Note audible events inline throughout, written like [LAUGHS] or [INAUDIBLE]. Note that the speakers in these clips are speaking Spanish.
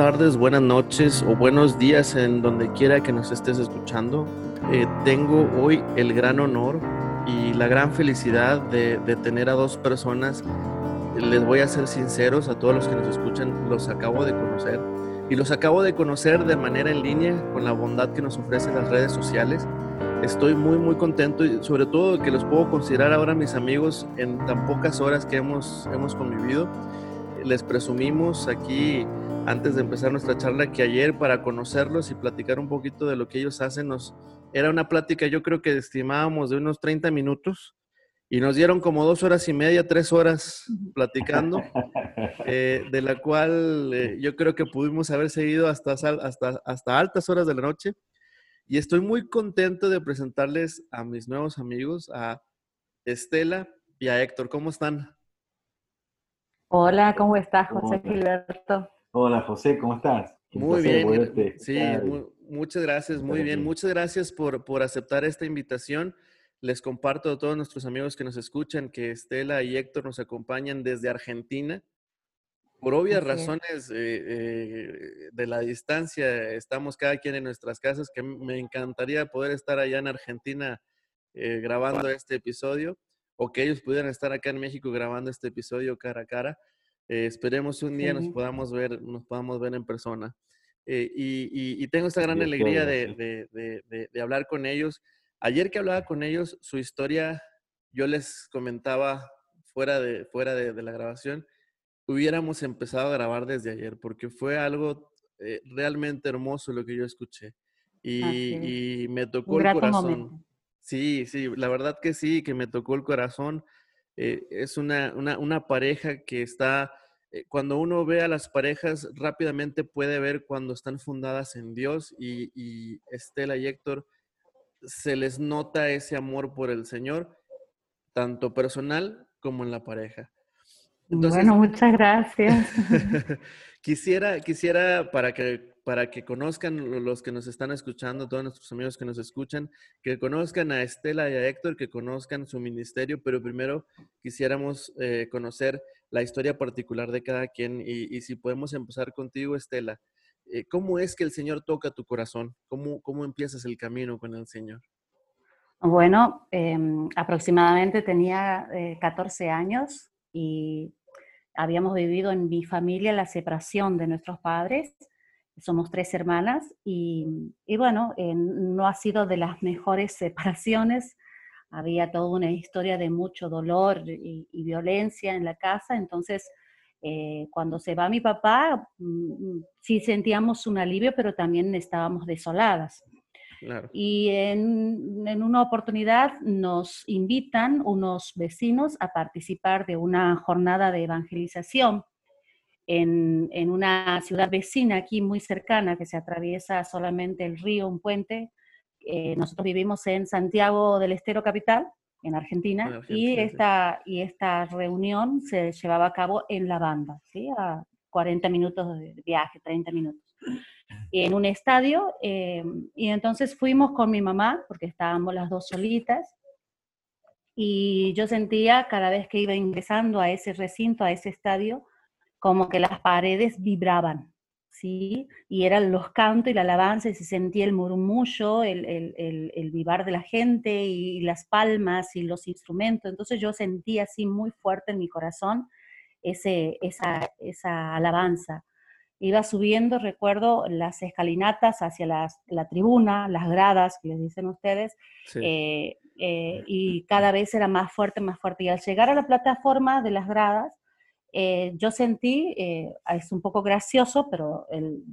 tardes, buenas noches o buenos días en donde quiera que nos estés escuchando. Eh, tengo hoy el gran honor y la gran felicidad de, de, tener a dos personas. Les voy a ser sinceros a todos los que nos escuchan, los acabo de conocer y los acabo de conocer de manera en línea con la bondad que nos ofrecen las redes sociales. Estoy muy muy contento y sobre todo que los puedo considerar ahora mis amigos en tan pocas horas que hemos, hemos convivido. Les presumimos aquí antes de empezar nuestra charla que ayer para conocerlos y platicar un poquito de lo que ellos hacen nos era una plática yo creo que estimábamos de unos 30 minutos y nos dieron como dos horas y media, tres horas platicando, [LAUGHS] eh, de la cual eh, yo creo que pudimos haber seguido hasta, hasta, hasta altas horas de la noche. Y estoy muy contento de presentarles a mis nuevos amigos, a Estela y a Héctor. ¿Cómo están? Hola, ¿cómo estás, José Gilberto? Hola, José, ¿cómo estás? muy bien. Sí, muchas gracias, muy bien. Muchas gracias por, por aceptar esta invitación. Les comparto a todos nuestros amigos que nos escuchan que Estela y Héctor nos acompañan desde Argentina. Por obvias razones eh, eh, de la distancia, estamos cada quien en nuestras casas, que me encantaría poder estar allá en Argentina eh, grabando este episodio, o que ellos pudieran estar acá en México grabando este episodio cara a cara. Esperemos un día nos podamos ver, nos podamos ver en persona. Y, tengo esta gran alegría de, de hablar con ellos. Ayer que hablaba con ellos, su historia, yo les comentaba fuera de, fuera de, la grabación, hubiéramos empezado a grabar desde ayer, porque fue algo eh, realmente hermoso lo que yo escuché. Y, me tocó el corazón. Sí, sí, la verdad que sí, que me tocó el corazón. Eh, es una, una, pareja que está, eh, cuando uno ve a las parejas, rápidamente puede ver cuando están fundadas en Dios y, y Estela y Héctor se les nota ese amor por el Señor, tanto personal como en la pareja. bueno, muchas gracias. [LAUGHS] quisiera, quisiera para que, para que conozcan los que nos están escuchando, todos nuestros amigos que nos escuchan, que conozcan a Estela y a Héctor, que conozcan su ministerio, pero primero quisiéramos eh, conocer la historia particular de cada quien y si podemos empezar contigo, Estela. Eh, ¿cómo es que el Señor toca tu corazón? ¿Cómo, cómo empiezas el camino con el Señor? Bueno, em, aproximadamente tenía 14 eh, años y habíamos vivido en mi familia la separación de nuestros padres. Somos tres hermanas y, y bueno, eh, no ha sido de las mejores [LAUGHS] separaciones. Había toda una historia de mucho dolor y, y violencia en la casa, entonces eh, cuando se va mi papá, mm, mm, sí sentíamos un alivio, pero también estábamos desoladas. Y en, en, una oportunidad nos invitan unos vecinos a participar de una jornada de evangelización en, en, una ciudad vecina aquí muy cercana que se atraviesa solamente el río, un puente. Eh, nosotros vivimos en Santiago del Estero Capital en Argentina, y, esta, y esta reunión se llevaba a cabo en la banda, ¿sí? a 40 minutos de viaje, 30 minutos, en un estadio, eh, y entonces fuimos con mi mamá, porque estábamos las dos solitas, y yo sentía cada vez que iba ingresando a ese recinto, a ese estadio, como que las paredes vibraban, ¿sí? Y eran los cantos y la alabanza y se sentía el murmullo, el, el, el, vivar de la gente y las palmas y los instrumentos. Entonces yo sentía así muy fuerte en mi corazón ese, esa, esa alabanza. Iba subiendo, recuerdo, las escalinatas hacia la tribuna, las gradas, que les dicen ustedes, eh, eh, y cada vez era más fuerte, más fuerte. Y al llegar a la plataforma de las gradas, eh, yo sentí, eh, es un poco gracioso, pero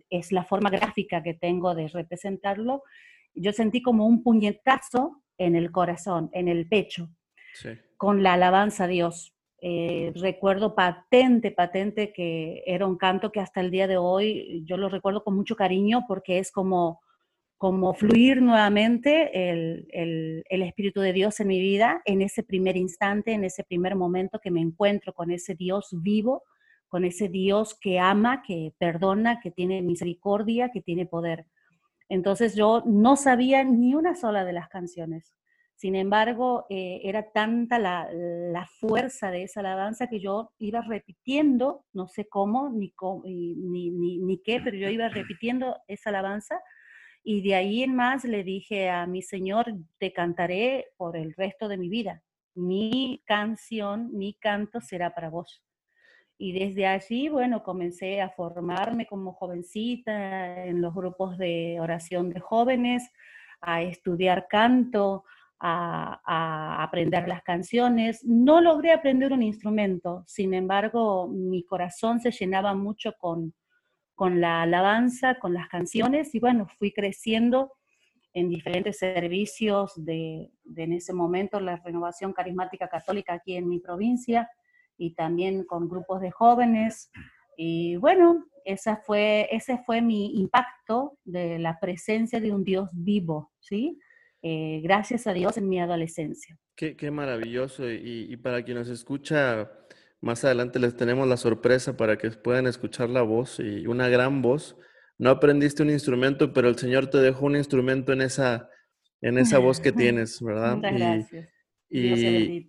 es la forma gráfica que tengo de representarlo, yo sentí como un puñetazo en el corazón, en el pecho, con la alabanza a Dios. Eh, recuerdo patente, patente que era un canto que hasta el día de hoy yo lo recuerdo con mucho cariño porque es como como fluir nuevamente el, el, Espíritu de Dios en mi vida en ese primer instante, en ese primer momento que me encuentro con ese Dios vivo, con ese Dios que ama, que perdona, que tiene misericordia, que tiene poder. Entonces yo no sabía ni una sola de las canciones. Sin embargo, eh, era tanta la, la, fuerza de esa alabanza que yo iba repitiendo, no sé cómo ni, ni, ni, ni, qué, pero yo iba repitiendo esa alabanza y de ahí en más le dije a mi Señor, te cantaré por el resto de mi vida. Mi canción, mi canto será para vos. Y desde allí, bueno, comencé a formarme como jovencita en los grupos de oración de jóvenes, a estudiar canto, a, aprender las canciones. No logré aprender un instrumento, sin embargo, mi corazón se llenaba mucho con, con la alabanza, con las canciones, y bueno, fui creciendo en diferentes servicios de, en ese momento la renovación carismática católica aquí en mi provincia y también con grupos de jóvenes. Y bueno, esa fue, ese fue mi impacto de la presencia de un Dios vivo, ¿sí? Eh, gracias a Dios en mi adolescencia. Qué, qué maravilloso. Y, y, para quien nos escucha, más adelante les tenemos la sorpresa para que puedan escuchar la voz y una gran voz. No aprendiste un instrumento, pero el Señor te dejó un instrumento en esa, en esa voz que [LAUGHS] tienes, ¿verdad? Muchas gracias. Y,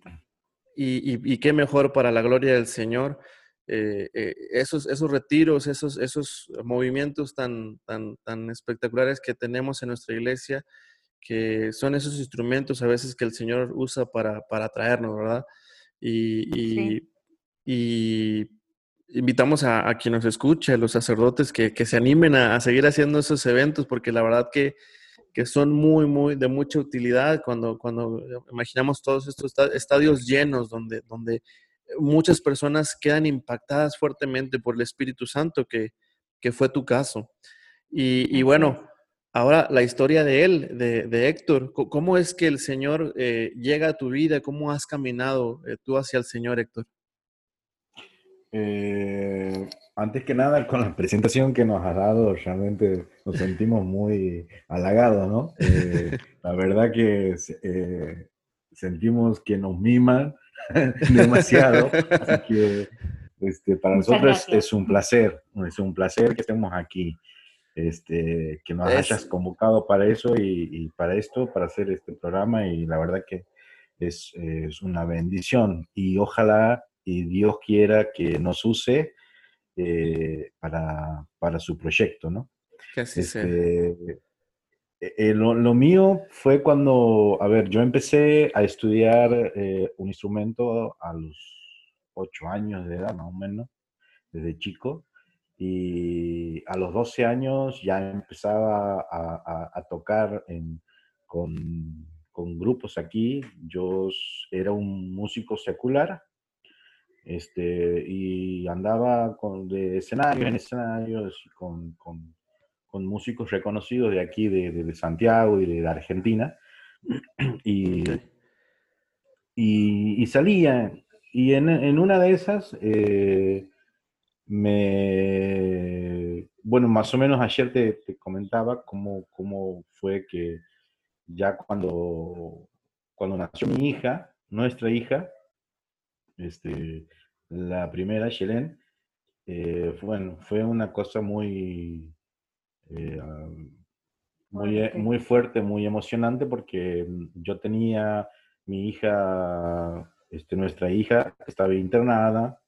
y, y, qué mejor para la gloria del Señor. Eh, eh, esos, esos retiros, esos, esos movimientos tan, tan, tan espectaculares que tenemos en nuestra iglesia, que son esos instrumentos a veces que el Señor usa para, para atraernos, ¿verdad? Y, y, invitamos a, a, quien nos escuche, a los sacerdotes, que, que se animen a, a, seguir haciendo esos eventos, porque la verdad que, que son muy, muy de mucha utilidad cuando, cuando imaginamos todos estos estadios llenos donde, donde muchas personas quedan impactadas fuertemente por el Espíritu Santo, que, que fue tu caso. Y, y bueno, Ahora, la historia de él, de, Héctor, ¿cómo es que el Señor eh, llega a tu vida? ¿Cómo has caminado eh, tú hacia el Señor, Héctor? Eh, antes que nada, con la presentación que nos has dado, realmente nos sentimos muy halagados, ¿no? la verdad que sentimos que nos miman [LAUGHS] demasiado, así que este, para nosotros es un placer, es un placer que estemos aquí este, que nos hayas convocado para eso y, para esto, para hacer este programa y la verdad que es, es, una bendición y ojalá y Dios quiera que nos use eh, para, para, su proyecto, ¿no? Que así este, eh, eh, lo, lo, mío fue cuando, a ver, yo empecé a estudiar un instrumento a los ocho años de edad, más o menos, desde chico y a los 12 años ya empezaba a, tocar con, grupos aquí. Yo era un músico secular este, y andaba con, de escenario en escenarios con, con, músicos reconocidos de aquí, de, Santiago y de, Argentina. [CLEARS THROAT] Y, y, salía. Y en, una de esas... Eh, me, bueno, más o menos ayer te, comentaba cómo, cómo, fue que ya cuando, cuando nació mi hija, nuestra hija, este, la primera, Shelen, eh, bueno, fue una cosa muy, eh, muy, muy fuerte, muy emocionante, porque yo tenía mi hija, este, nuestra hija, estaba internada,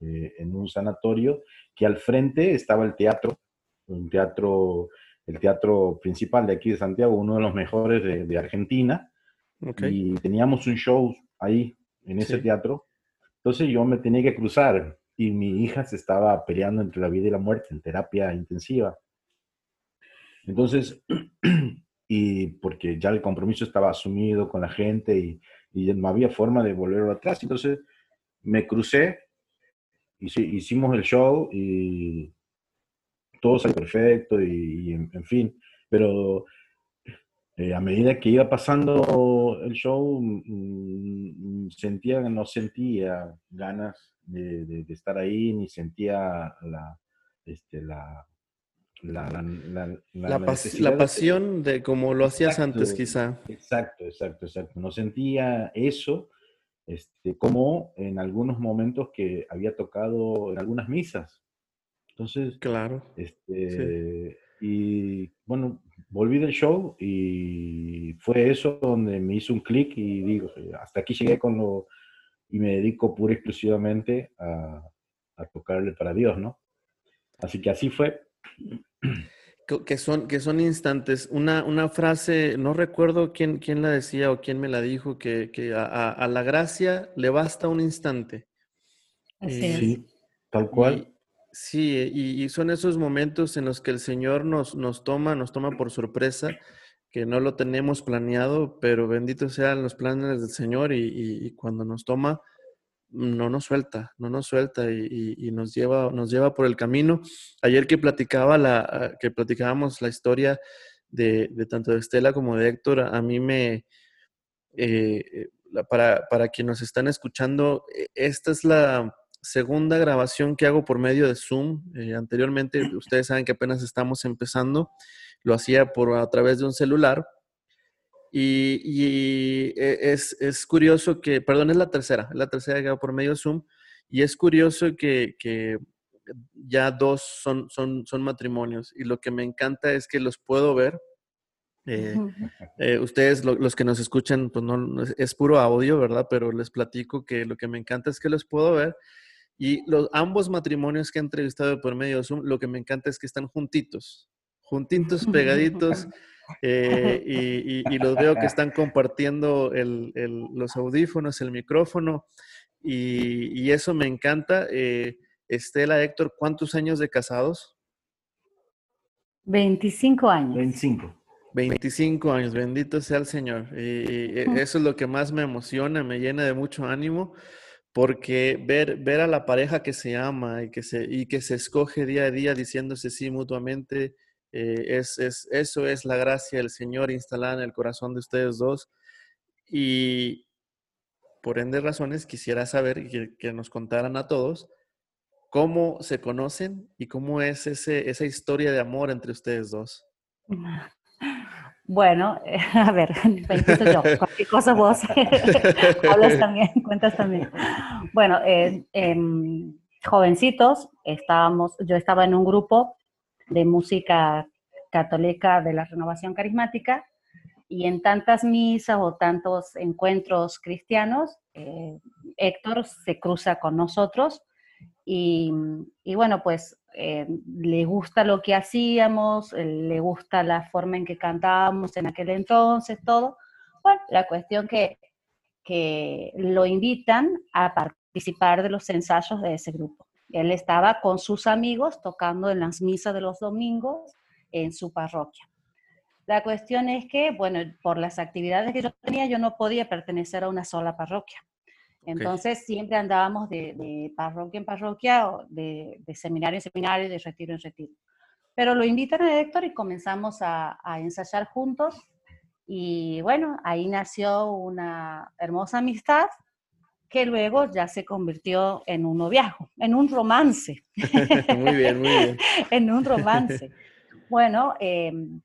eh, en un sanatorio, que al frente estaba el teatro, un teatro, el teatro principal de aquí de Santiago, uno de los mejores de, Argentina, y teníamos un show ahí, en ese teatro. Entonces yo me tenía que cruzar y mi hija se estaba peleando entre la vida y la muerte en terapia intensiva. Entonces, [CLEARS THROAT] y porque ya el compromiso estaba asumido con la gente y, y no había forma de volverlo atrás, entonces me crucé hicimos el show y todo salió perfecto y, en, fin, pero eh, a medida que iba pasando el show, mm, sentía, no sentía ganas de, estar ahí, ni sentía la, este, la, la, la, pasión de como lo hacías antes, quizá. Exacto, exacto, exacto. No sentía eso este, como en algunos momentos que había tocado en algunas misas. Entonces, claro. Este, Y bueno, volví del show y fue eso donde me hizo un clic y digo, hasta aquí llegué con lo, y me dedico pura y exclusivamente a, a tocarle para Dios, ¿no? Así que así fue. Que son, que son instantes. Una, una frase, no recuerdo quién, quién la decía o quién me la dijo, que, que a, a, la gracia le basta un instante. Así sí, tal cual. Sí, y, y, son esos momentos en los que el Señor nos, nos toma, nos toma por sorpresa, que no lo tenemos planeado, pero bendito sean los planes del Señor y, cuando nos toma, no nos suelta, no nos suelta y, nos, lleva, nos lleva por el camino. Ayer que, platicaba la, ah, que platicábamos la historia de, tanto de Estela como de Héctor, a mí me, eh, para, para quienes nos están escuchando, e, esta es la segunda grabación que hago por medio de Zoom. Eh, anteriormente, [CLEARS THROAT] ustedes saben que apenas estamos empezando, lo hacía por a través de un celular y, e, es, curioso que, perdón, es la tercera, es la tercera que hago por medio de Zoom, y es curioso que, ya dos son, son, son matrimonios, y lo que me encanta es que los puedo ver. Eh, eh, ustedes, los que nos escuchan, pues no, es puro audio, ¿verdad? Pero les platico que lo que me encanta es que los puedo ver. Y los, ambos matrimonios que he entrevistado por medio de Zoom, lo que me encanta es que están juntitos, juntitos, pegaditos. [LAUGHS] Eh, y, los veo que están compartiendo los audífonos, el micrófono, y, eso me encanta. Eh, Estela, Héctor, ¿cuántos años de casados? 25 años. 25. 25 años, bendito sea el Señor. Y, eso es lo que más me emociona, me llena de mucho ánimo, porque ver, ver a la pareja que se ama y que se, y que se escoge día a día diciéndose sí mutuamente, eh, es, es, eso es la gracia del Señor instalada en el corazón de ustedes dos. Y por ende razones quisiera saber que, nos contaran a todos cómo se conocen y cómo es ese, esa historia de amor entre ustedes dos. Bueno, [LAUGHS] a ver, [LAUGHS] yo, cualquier cosa vos [LAUGHS] hablas también, cuentas también. Bueno, jovencitos, estábamos, yo estaba en un grupo de música católica de la renovación carismática y en tantas misas o tantos encuentros cristianos, eh, Héctor se cruza con nosotros y, bueno, pues eh, le gusta lo que hacíamos, eh, le gusta la forma en que cantábamos en aquel entonces, todo. Bueno, la cuestión que, que lo invitan a participar de los ensayos de ese grupo. Él estaba con sus amigos tocando en las misas de los domingos en su parroquia. La cuestión es que, bueno, por las actividades que yo tenía, yo no podía pertenecer a una sola parroquia. Entonces siempre andábamos de, parroquia en parroquia, de, seminario en seminario, de retiro en retiro. Pero lo invitan a Héctor y comenzamos a, a ensayar juntos. Y bueno, ahí nació una hermosa amistad que luego ya se convirtió en un noviazgo, en un romance. [LAUGHS] muy bien, muy bien. [LAUGHS] en un romance. Bueno, em,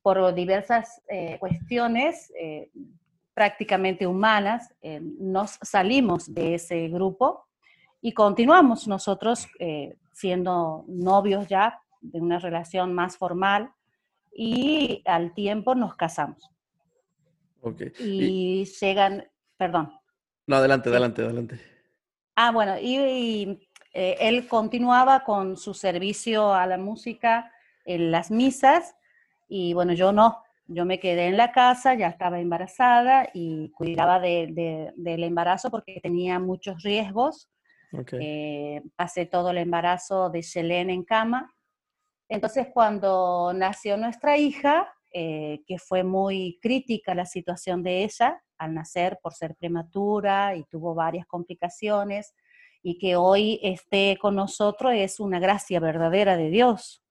por diversas eh, cuestiones eh, prácticamente humanas, em, nos salimos de ese grupo y continuamos nosotros eh, siendo novios ya de una relación más formal y al tiempo nos casamos. Okay. Y, llegan, perdón. No, adelante, adelante, adelante. Ah, bueno, y, eh, él continuaba con su servicio a la música en las misas y bueno, yo no, yo me quedé en la casa, ya estaba embarazada y cuidaba de, del embarazo porque tenía muchos riesgos. Eh, pasé todo el embarazo de Selene en cama. Entonces, cuando nació nuestra hija, eh, que fue muy crítica la situación de ella, al nacer por ser prematura y tuvo varias complicaciones y que hoy esté con nosotros es una gracia verdadera de Dios,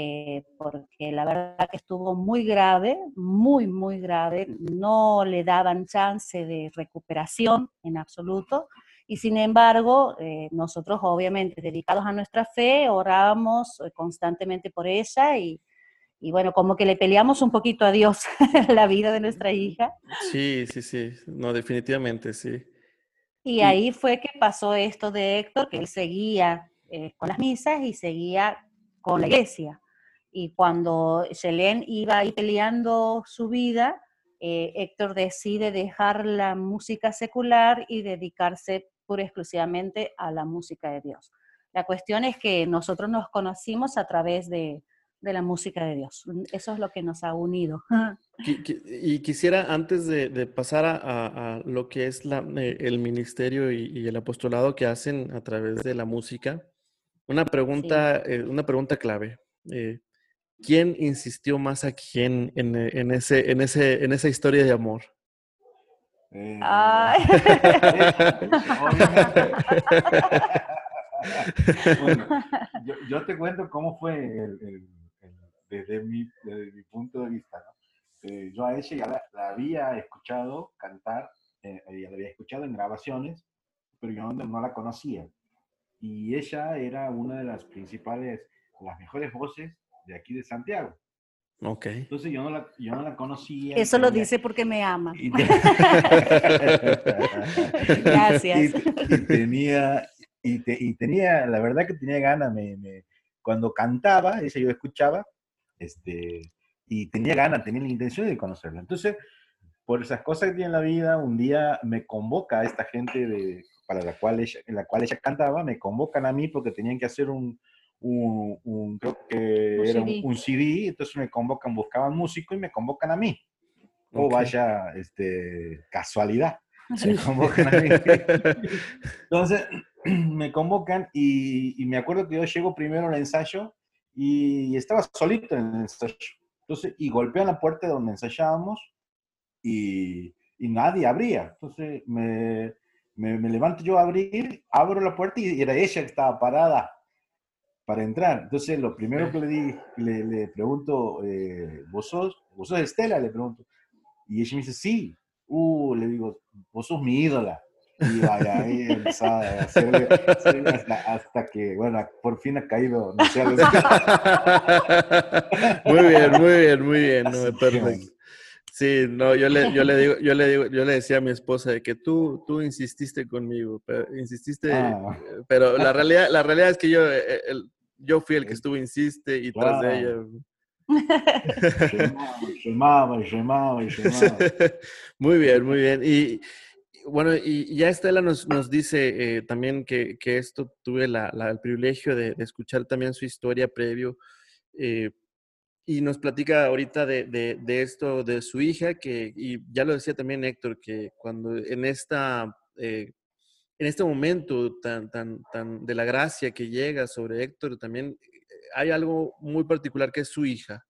eh, porque la verdad que estuvo muy grave, muy, muy grave, no le daban chance de recuperación en absoluto. Y sin embargo, eh, nosotros obviamente dedicados a nuestra fe, orábamos eh, constantemente por ella y, y bueno, como que le peleamos un poquito a Dios [LAUGHS] la vida de nuestra hija. Sí, sí, sí, no, definitivamente, sí. Y ahí fue que pasó esto de Héctor, que él seguía eh, con las misas y seguía con la iglesia. Y cuando Selén iba ahí peleando su vida, eh, Héctor decide dejar la música secular y dedicarse pura y exclusivamente a la música de Dios. La cuestión es que nosotros nos conocimos a través de, de la música de Dios. Eso es lo que nos ha unido. [LAUGHS] Y quisiera, antes de, pasar a, lo que es la, eh, el ministerio y, el apostolado que hacen a través de la música, una pregunta, eh, una pregunta clave. Eh, ¿Quién insistió más a quién en, en, ese, en, ese, en esa historia de amor? [LAUGHS] bueno, [LAUGHS] yo, te cuento cómo fue el desde mi, desde mi punto de vista. Eh, yo a ella ya la, había escuchado cantar, eh, la había escuchado en grabaciones, pero yo no, la conocía. Y ella era una de las principales, las mejores voces de aquí de Santiago. Ok. Entonces yo no la, yo no la conocía. Eso lo dice porque me ama. [LAUGHS] Gracias. Y, tenía, y, y, tenía, la verdad que tenía ganas, me, me, cuando cantaba, ella yo escuchaba, este, y tenía ganas, tenía la intención de conocerla. Entonces, por esas cosas que tiene en la vida, un día me convoca a esta gente de, para la cual ella, en la cual ella cantaba, me convocan a mí porque tenían que hacer un, un, creo que era un, CD, entonces me convocan, buscaban músico y me convocan a mí. O oh, vaya, este, casualidad. Me convocan a mí. [LAUGHS] Entonces, [CLEARS THROAT] me convocan y, y, me acuerdo que yo llego primero al ensayo y estaba solito en el ensayo. Entonces, y golpean la puerta donde ensayábamos y, y nadie abría. Entonces, me, me, levanto yo a abrir, abro la puerta y era ella que estaba parada para entrar. Entonces, lo primero que le di, le, le pregunto, eh, ¿vos, sos, ¿vos sos Estela? Le pregunto. Y ella me dice, sí. Uh, le digo, vos sos mi ídola. Y vaya, [LAUGHS] ahí empezó a hacerle, hasta, que, bueno, por fin ha caído. muy bien, muy bien, muy bien, no, perfecto. Sí, no, yo le, yo le digo, yo le digo, yo le decía a mi esposa de que tú, tú insististe conmigo, pero, insististe, ah. pero la realidad, la realidad es que yo, eh, el, yo fui el que estuvo insiste y tras de ella. Llamaba, llamaba, llamaba. Muy bien, muy bien. Y, bueno, y ya Estela nos, nos dice eh, también que, que, esto tuve el privilegio de, escuchar también su historia previo eh, y nos platica ahorita de, de, esto de su hija, que, y ya lo decía también Héctor, que cuando en esta... Eh, en este momento tan, tan, tan de la gracia que llega sobre Héctor, también hay algo muy particular que es su hija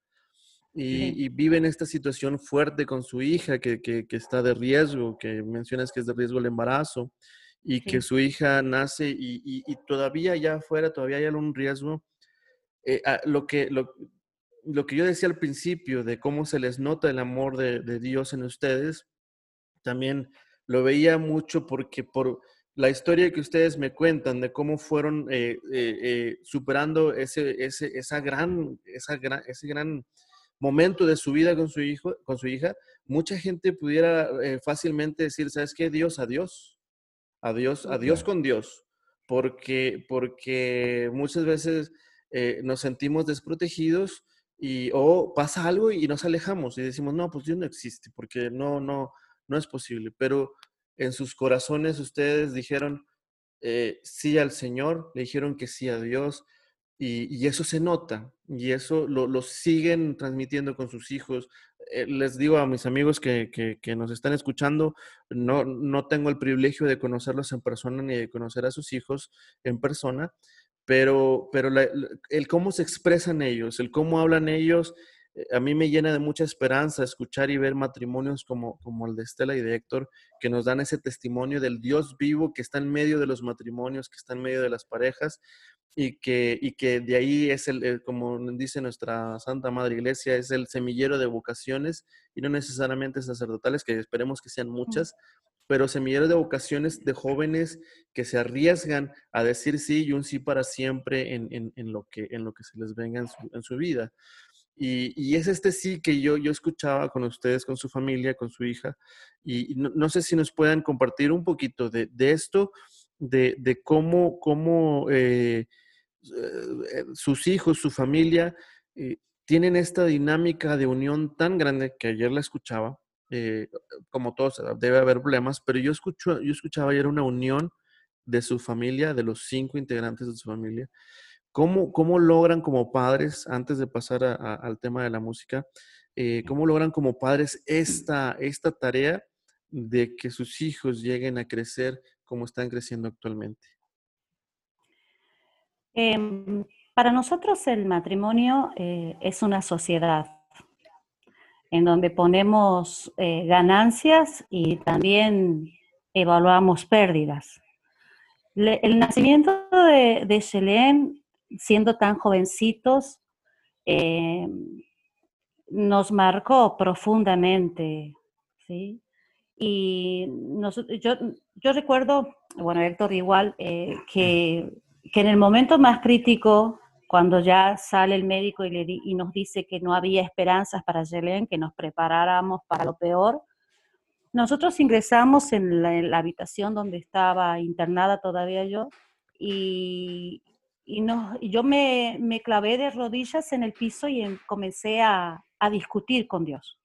y, vive en esta situación fuerte con su hija que, que, está de riesgo, que mencionas que es de riesgo el embarazo y que su hija nace y, y, todavía allá afuera, todavía hay algún riesgo. Eh, ah, lo, que, lo, lo, que yo decía al principio de cómo se les nota el amor de, de Dios en ustedes, también lo veía mucho porque por la historia que ustedes me cuentan de cómo fueron eh, eh, superando ese, ese, esa gran, esa gran, ese gran momento de su vida con su hijo, con su hija, mucha gente pudiera eh, fácilmente decir, ¿sabes qué? Dios, adiós. Adiós, adiós con Dios. Porque, porque muchas veces eh, nos sentimos desprotegidos y o pasa algo y nos alejamos y decimos, no, pues Dios no existe, porque no, no, no es posible. Pero en sus corazones ustedes dijeron eh, sí al Señor, le dijeron que sí a Dios, y, eso se nota, y eso lo, siguen transmitiendo con sus hijos. Eh, les digo a mis amigos que, que, nos están escuchando, no, no tengo el privilegio de conocerlos en persona ni de conocer a sus hijos en persona, pero, pero el cómo se expresan ellos, el cómo hablan ellos, a mí me llena de mucha esperanza escuchar y ver matrimonios como, como el de Estela y de Héctor, que nos dan ese testimonio del Dios vivo que está en medio de los matrimonios, que está en medio de las parejas, y que, y que de ahí es el, como dice nuestra Santa Madre Iglesia, es el semillero de vocaciones y no necesariamente sacerdotales, que esperemos que sean muchas, pero semillero de vocaciones de jóvenes que se arriesgan a decir sí y un sí para siempre en, en, en lo, que, en lo que se les venga en su, en su vida. Y, es este sí que yo, yo escuchaba con ustedes, con su familia, con su hija, y, no, sé si nos puedan compartir un poquito de, de esto, de, de cómo, cómo eh, eh, sus hijos, su familia, tienen esta dinámica de unión tan grande que ayer la escuchaba, como todos, debe haber problemas, pero yo, escucho, yo escuchaba ayer una unión de su familia, de los cinco integrantes de su familia. ¿Cómo, cómo logran como padres, antes de pasar al tema de la música, cómo logran como padres esta, esta tarea de que sus hijos lleguen a crecer como están creciendo actualmente? Em, para nosotros el matrimonio eh, es una sociedad en donde ponemos eh, ganancias y también evaluamos pérdidas. el nacimiento de, de siendo tan jovencitos, em, nos marcó profundamente, ¿sí? Y yo, yo recuerdo, bueno, Héctor igual, eh, que, que, en el momento más crítico, cuando ya sale el médico y, le y nos dice que no había esperanzas para Yelén, que nos preparáramos para lo peor, nosotros ingresamos en la, habitación donde estaba internada todavía yo y, y yo me, me, clavé de rodillas en el piso y comencé a, a discutir con Dios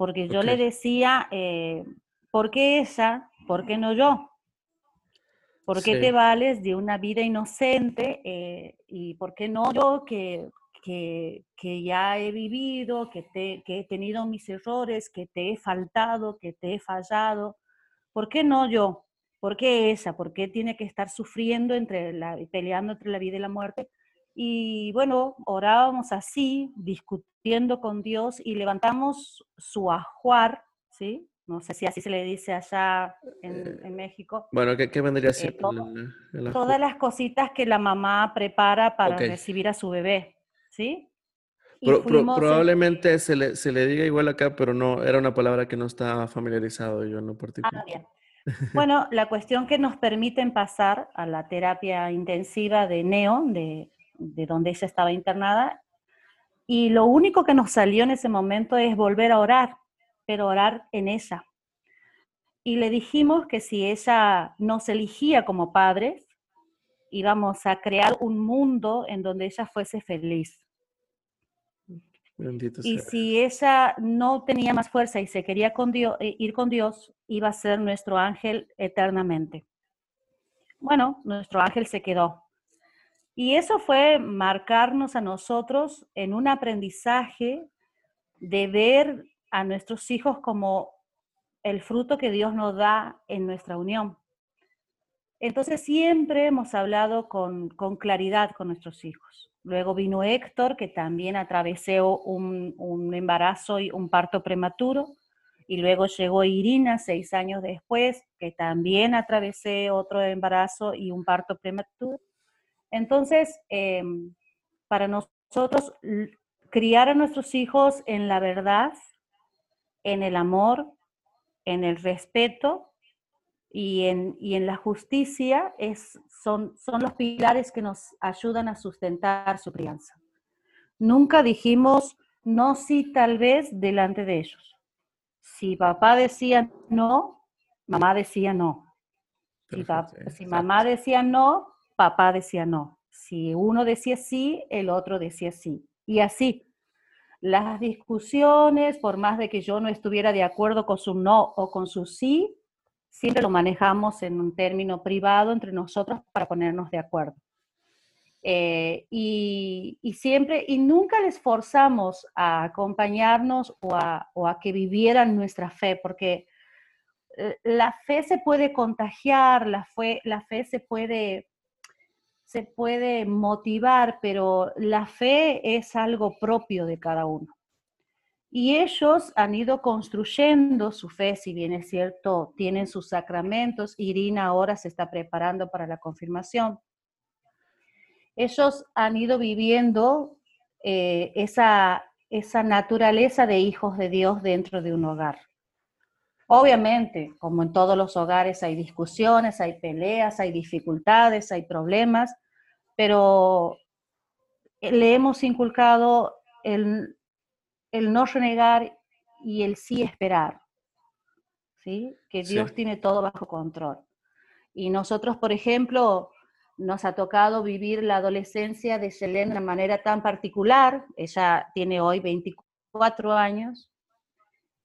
porque yo le decía, eh, ¿por qué ella? ¿Por qué no yo? ¿Por qué te vales de una vida inocente? Eh, ¿Y por qué no yo que, que, que ya he vivido, que, te, que he tenido mis errores, que te he faltado, que te he fallado? ¿Por qué no yo? ¿Por qué esa? ¿Por qué tiene que estar sufriendo, entre la, peleando entre la vida y la muerte? Y bueno, orábamos así, discutiendo con Dios y levantamos su ajuar, ¿sí? No sé si así se le dice allá en, eh, México. Bueno, ¿qué, vendría a ser? todas las cositas que la mamá prepara para recibir a su bebé, ¿sí? probablemente se, le, se le diga igual acá, pero no, era una palabra que no estaba familiarizado yo no particular. Ah, bien. Bueno, la cuestión que nos permiten pasar a la terapia intensiva de NEO, de de donde ella estaba internada, y lo único que nos salió en ese momento es volver a orar, pero orar en ella. Y le dijimos que si ella nos eligía como padres, íbamos a crear un mundo en donde ella fuese feliz. Y si ella no tenía más fuerza y se quería con Dios, eh, ir con Dios, iba a ser nuestro ángel eternamente. Bueno, nuestro ángel se quedó, y eso fue marcarnos a nosotros en un aprendizaje de ver a nuestros hijos como el fruto que Dios nos da en nuestra unión. Entonces siempre hemos hablado con, claridad con nuestros hijos. Luego vino Héctor, que también atravesó un, embarazo y un parto prematuro. Y luego llegó Irina seis años después, que también atravesé otro embarazo y un parto prematuro. Entonces, em, para nosotros, criar a nuestros hijos en la verdad, en el amor, en el respeto y en, en la justicia es, son, son los pilares que nos ayudan a sustentar su crianza. Nunca dijimos no, sí, tal vez delante de ellos. Si papá decía no, mamá decía no. si mamá decía no, papá decía no. Si uno decía sí, el otro decía sí. Y así, las discusiones, por más de que yo no estuviera de acuerdo con su no o con su sí, siempre lo manejamos en un término privado entre nosotros para ponernos de acuerdo. Eh, y, siempre, y nunca les forzamos a acompañarnos o a, que vivieran nuestra fe, porque eh, la fe se puede contagiar, la fe, la fe se puede se puede motivar, pero la fe es algo propio de cada uno. Y ellos han ido construyendo su fe, si bien es cierto, tienen sus sacramentos. Irina ahora se está preparando para la confirmación. Ellos han ido viviendo eh, esa, esa naturaleza de hijos de Dios dentro de un hogar. Obviamente, como en todos los hogares, hay discusiones, hay peleas, hay dificultades, hay problemas, pero le hemos inculcado el, no renegar y el sí esperar, ¿sí? que Dios tiene todo bajo control. Y nosotros, por ejemplo, nos ha tocado vivir la adolescencia de Selene de una manera tan particular. Ella tiene hoy 24 años,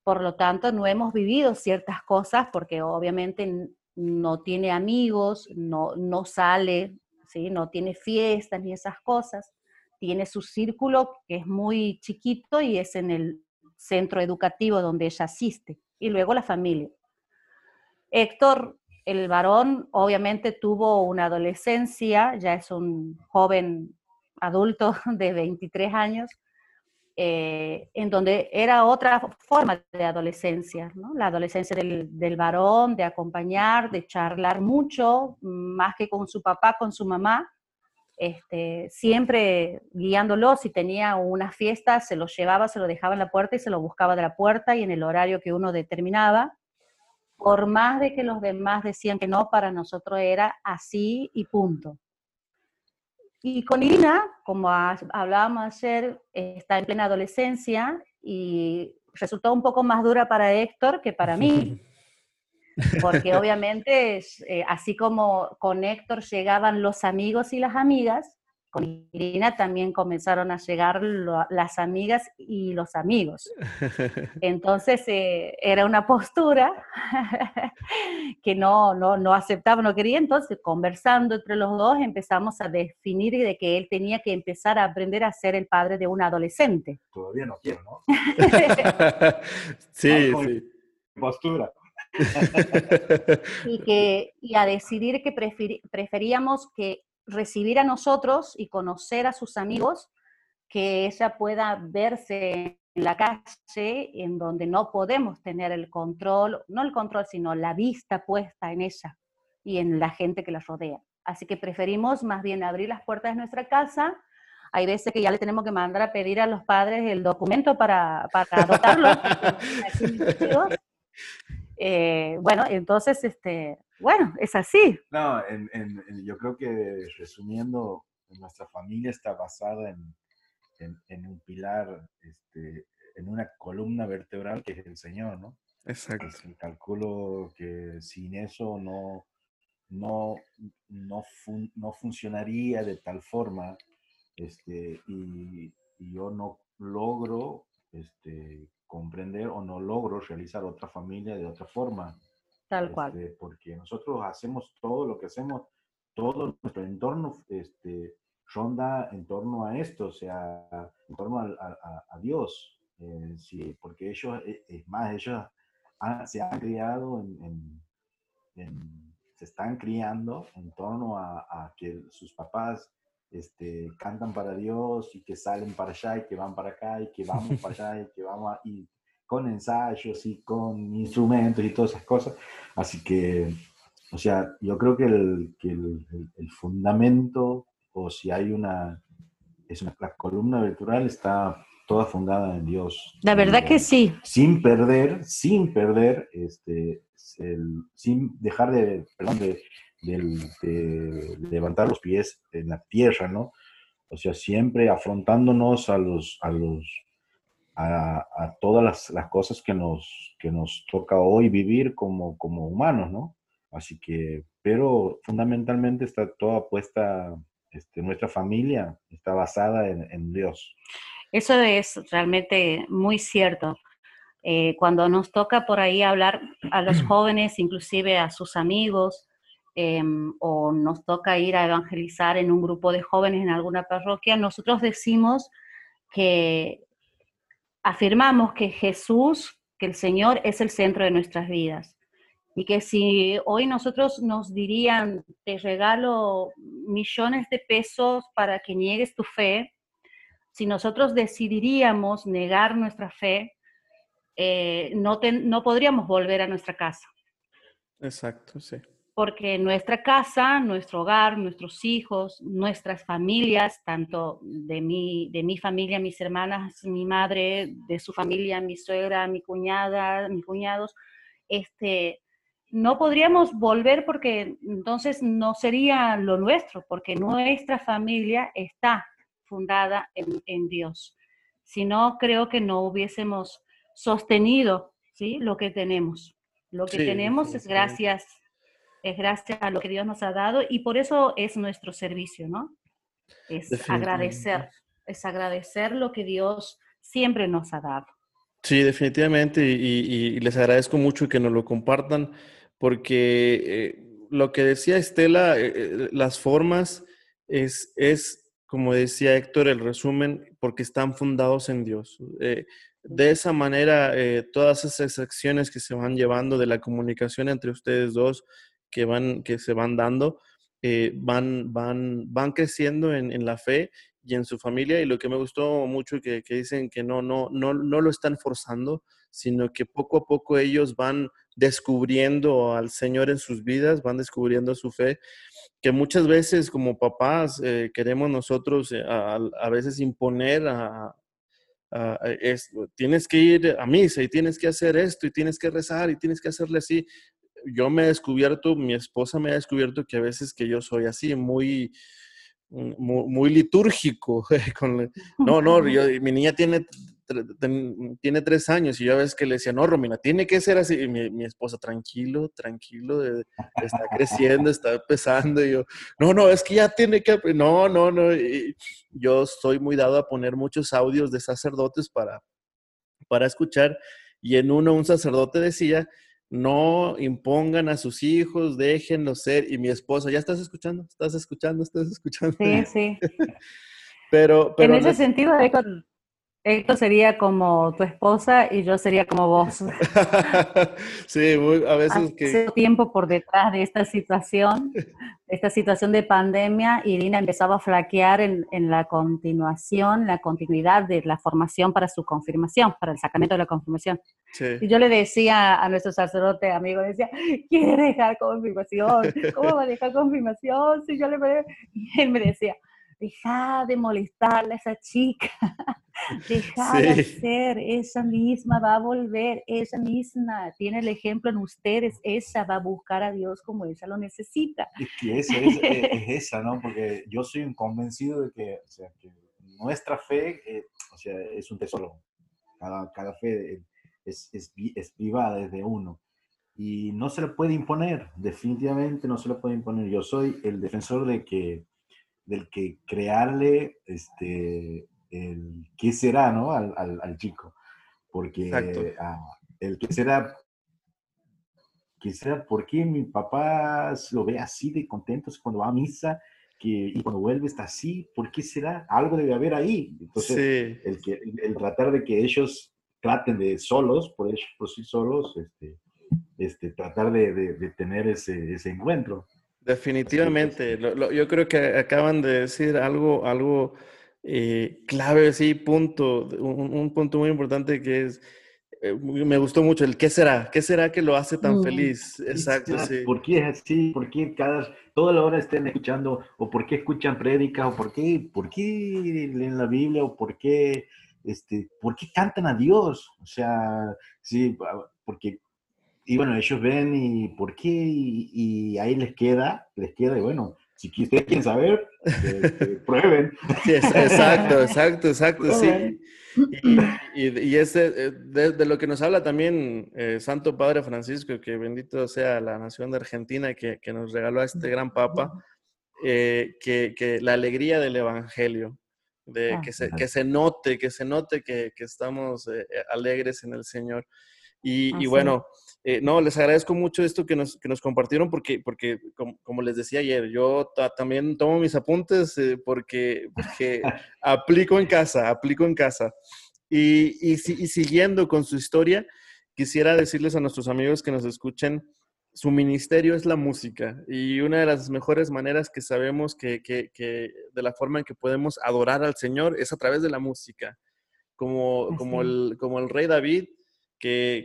por lo tanto no hemos vivido ciertas cosas porque obviamente no tiene amigos, no, no sale, ¿sí? no tiene fiestas ni esas cosas. Tiene su círculo que es muy chiquito y es en el centro educativo donde ella asiste. Y luego la familia. Héctor el varón obviamente tuvo una adolescencia, ya es un joven adulto [LAUGHS] de 23 años, eh, en donde era otra forma de adolescencia, la adolescencia del, varón, de acompañar, de charlar mucho, más que con su papá, con su mamá, este, siempre guiándolo, si tenía una fiesta, se lo llevaba, se lo dejaba en la puerta y se lo buscaba de la puerta y en el horario que uno determinaba por más de que los demás decían que no, para nosotros era así y punto. Y con Irina, como hablábamos ayer, está en plena adolescencia y resultó un poco más dura para Héctor que para mí, [LAUGHS] porque [LAUGHS] obviamente, eh, así como con Héctor llegaban los amigos y las amigas, con Irina también comenzaron a llegar las amigas y los amigos. [LAUGHS] Entonces eh, era una postura [LAUGHS] que no, no, no aceptaba, no quería. Entonces, conversando entre los dos, empezamos a definir de que él tenía que empezar a aprender a ser el padre de un adolescente. Todavía no quiero, ¿no? sí, sí. Postura. [LAUGHS] y, que, y a decidir que preferíamos que recibir a nosotros y conocer a sus amigos, que ella pueda verse en la calle en donde no podemos tener el control, no el control, sino la vista puesta en ella y en la gente que la rodea. Así que preferimos más bien abrir las puertas de nuestra casa. Hay veces que ya le tenemos que mandar a pedir a los padres el documento para, para [LAUGHS] adoptarlo. Eh, bueno, entonces, este, bueno, es así. No, yo creo que resumiendo, nuestra familia está basada en, un pilar, este, en una columna vertebral que es el Señor, ¿no? Exacto. calculo que sin eso no, no, no, no funcionaría de tal forma este, y, y yo no logro este, comprender o no logro realizar otra familia de otra forma. Tal cual. Este, porque nosotros hacemos todo lo que hacemos, todo nuestro entorno este, ronda en torno a esto, o sea, en torno a, Dios. Eh, sí, porque ellos, e, es más, ellos se han criado en, se están criando en torno a, que sus papás este, cantan para Dios y que salen para allá y que van para acá y que vamos para allá y que vamos a, y con ensayos y con instrumentos y todas esas cosas. Así que, o sea, yo creo que el, que el, fundamento, o si hay una, es una, la columna vertebral está toda fundada en Dios. La verdad que sí. Sin perder, sin perder, este, sin dejar de, perdón, de, de, levantar los pies en la tierra, ¿no? O sea, siempre afrontándonos a los, a los, a, todas las, cosas que nos, que nos toca hoy vivir como, como humanos, ¿no? Así que, pero fundamentalmente está toda puesta, este, nuestra familia está basada en, Dios. Eso es realmente muy cierto. Eh, cuando nos toca por ahí hablar a los [CLEARS THROAT] jóvenes, inclusive a sus amigos, em, o nos toca ir a evangelizar en un grupo de jóvenes en alguna parroquia, nosotros decimos que afirmamos que Jesús, que el Señor es el centro de nuestras vidas. Y que si hoy nosotros nos dirían, te regalo millones de pesos para que niegues tu fe, si nosotros decidiríamos negar nuestra fe, eh, no, no podríamos volver a nuestra casa. Exacto, sí porque nuestra casa, nuestro hogar, nuestros hijos, nuestras familias, tanto de mi, de mi familia, mis hermanas, mi madre, de su familia, mi suegra, mi cuñada, mis cuñados, este, no podríamos volver porque entonces no sería lo nuestro, porque nuestra familia está fundada en, en Dios. Si no, creo que no hubiésemos sostenido ¿sí? lo que tenemos. Lo que tenemos es gracias es gracias a lo que Dios nos ha dado y por eso es nuestro servicio, ¿no? Es agradecer, es agradecer lo que Dios siempre nos ha dado. Sí, definitivamente, y, les agradezco mucho que nos lo compartan, porque eh, lo que decía Estela, eh, eh, las formas es, es, como decía Héctor, el resumen, porque están fundados en Dios. de esa manera, todas esas acciones que se van llevando de la comunicación entre ustedes dos, que, van, que se van dando, van, van, van creciendo en, en la fe y en su familia. Y lo que me gustó mucho que, que dicen que no, no, no, no lo están forzando, sino que poco a poco ellos van descubriendo al Señor en sus vidas, van descubriendo su fe, que muchas veces como papás eh, queremos nosotros eh, a, veces imponer a, tienes que ir a misa y tienes que hacer esto y tienes que rezar y tienes que hacerle así. Yo me he descubierto, mi esposa me ha descubierto que a veces que yo soy así, muy, muy, litúrgico. [LAUGHS] [LAUGHS] no, no, mi niña tiene, tiene tres años y yo a veces que le decía, no, Romina, tiene que ser así. Y mi, esposa, tranquilo, tranquilo, está [LAUGHS] creciendo, está empezando. Y yo, no, no, es que ya tiene que, no, no, no. yo soy muy dado a poner muchos audios de sacerdotes para, para escuchar. Y en uno un sacerdote decía no impongan a sus hijos, déjenlos ser. Y mi esposa, ¿ya estás escuchando? ¿Estás escuchando? ¿Estás escuchando? Sí, [LAUGHS] sí. pero, pero, en ese sentido, Héctor sería como tu esposa y yo sería como vos. [LAUGHS] sí, a veces que... Hace tiempo por detrás de esta situación, [LAUGHS] esta situación de pandemia, Irina empezaba a flaquear en, la continuación, la continuidad de la formación para su confirmación, para el sacramento de la confirmación. Y yo le decía a nuestro sacerdote amigo, decía, quiere dejar confirmación, ¿cómo va a dejar confirmación? Si yo le... Y él me decía, deja de molestarle a esa chica, deja de ser, esa misma va a volver, esa misma tiene el ejemplo en ustedes, esa va a buscar a Dios como ella lo necesita. Es que esa [LAUGHS] es, esa, ¿no? Porque yo soy un convencido de que, o sea, que nuestra fe, eh, o sea, es un tesoro. Cada, cada fe es, es, es viva desde uno y no se le puede imponer, definitivamente no se le puede imponer. Yo soy el defensor de que del que crearle este, el qué será, ¿no? Al, al, chico. Porque ah, el qué será, qué será, ¿por qué mi papá lo ve así de contento cuando va a misa? Que, y cuando vuelve está así, ¿por qué será? Algo debe haber ahí. Entonces, el, que, el, tratar de que ellos traten de solos, por, ellos, por sí solos, este, este, tratar de, de tener ese, ese encuentro. Definitivamente. yo creo que acaban de decir algo, algo eh, clave, sí, punto, un, punto muy importante que es, eh, me gustó mucho, el qué será, qué será que lo hace tan mm. feliz. Exacto, sí. ¿Por qué es así? ¿Por qué cada, toda la hora estén escuchando? ¿O por qué escuchan prédicas? ¿O por qué, por qué leen la Biblia? ¿O por qué, este, por qué cantan a Dios? O sea, sí, porque y bueno, ellos ven y por qué, y, ahí les queda, les queda, y bueno, si ustedes quieren saber, [LAUGHS] prueben. exacto, exacto, exacto, sí. Y, y, ese, eh, de, lo que nos habla también eh, Santo Padre Francisco, que bendito sea la nación de Argentina que, que nos regaló a este gran Papa, eh, que, que, la alegría del Evangelio, de ah. que, se, que se note, que se note que, que estamos alegres en el Señor. Y, y bueno, eh, no, les agradezco mucho esto que nos, que nos compartieron porque, porque como, les decía ayer, yo también tomo mis apuntes eh, porque, porque [LAUGHS] aplico en casa, aplico en casa. Y, y, siguiendo con su historia, quisiera decirles a nuestros amigos que nos escuchen, su ministerio es la música y una de las mejores maneras que sabemos que, que, que de la forma en que podemos adorar al Señor es a través de la música. Como, como, el, como el rey David,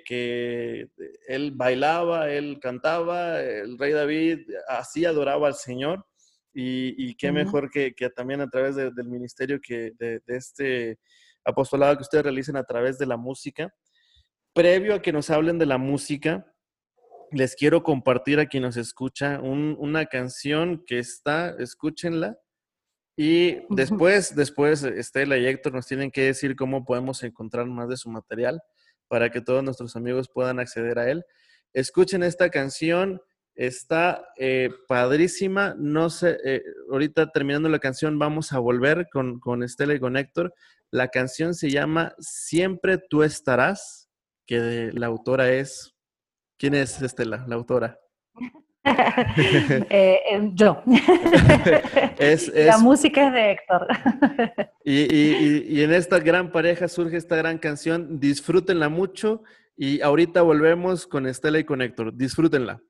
que, él bailaba, él cantaba, el rey David así adoraba al Señor. Y, qué mejor que, también a través del ministerio que de, este apostolado que ustedes realicen a través de la música. Previo a que nos hablen de la música, les quiero compartir a quien nos escucha una canción que está, escúchenla. Y después, después Estela y Héctor nos tienen que decir cómo podemos encontrar más de su material para que todos nuestros amigos puedan acceder a él. Escuchen esta canción, Está eh, padrísima. No sé, eh, ahorita terminando la canción vamos a volver con, con Estela y con Héctor. La canción se llama Siempre tú estarás, que la autora es... ¿Quién es Estela, la autora? [LAUGHS] [LAUGHS] Eh, yo. [LAUGHS] [LAUGHS] La música es de Héctor. y, y, en esta gran pareja surge esta gran canción. Disfrútenla mucho y ahorita volvemos con Estela y con Héctor. Disfrútenla.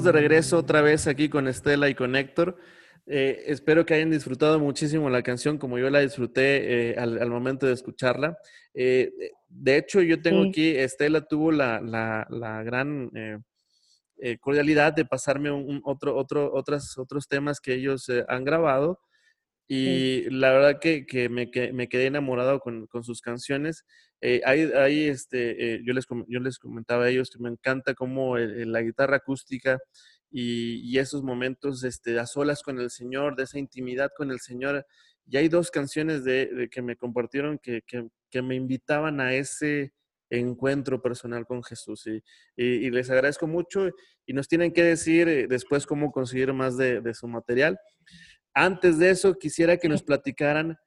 Estamos de regreso otra vez aquí con Estela y con Héctor. Eh, espero que hayan disfrutado muchísimo la canción como yo la disfruté eh, al, momento de escucharla. Eh, de hecho, yo tengo aquí, Estela tuvo la, la, gran cordialidad de pasarme un, otro, otro, otras, otros temas que ellos han grabado. Y la verdad que, que me, me, quedé enamorado con, con sus canciones. Eh, ahí, este, eh, yo, les, yo les comentaba a ellos que me encanta cómo la guitarra acústica y, esos momentos este, a solas con el Señor, de esa intimidad con el Señor. Y hay dos canciones de, que me compartieron que, que, me invitaban a ese encuentro personal con Jesús. Y, y, les agradezco mucho y nos tienen que decir eh, después cómo conseguir más de, de su material. Antes de eso, quisiera que nos [LAUGHS] platicaran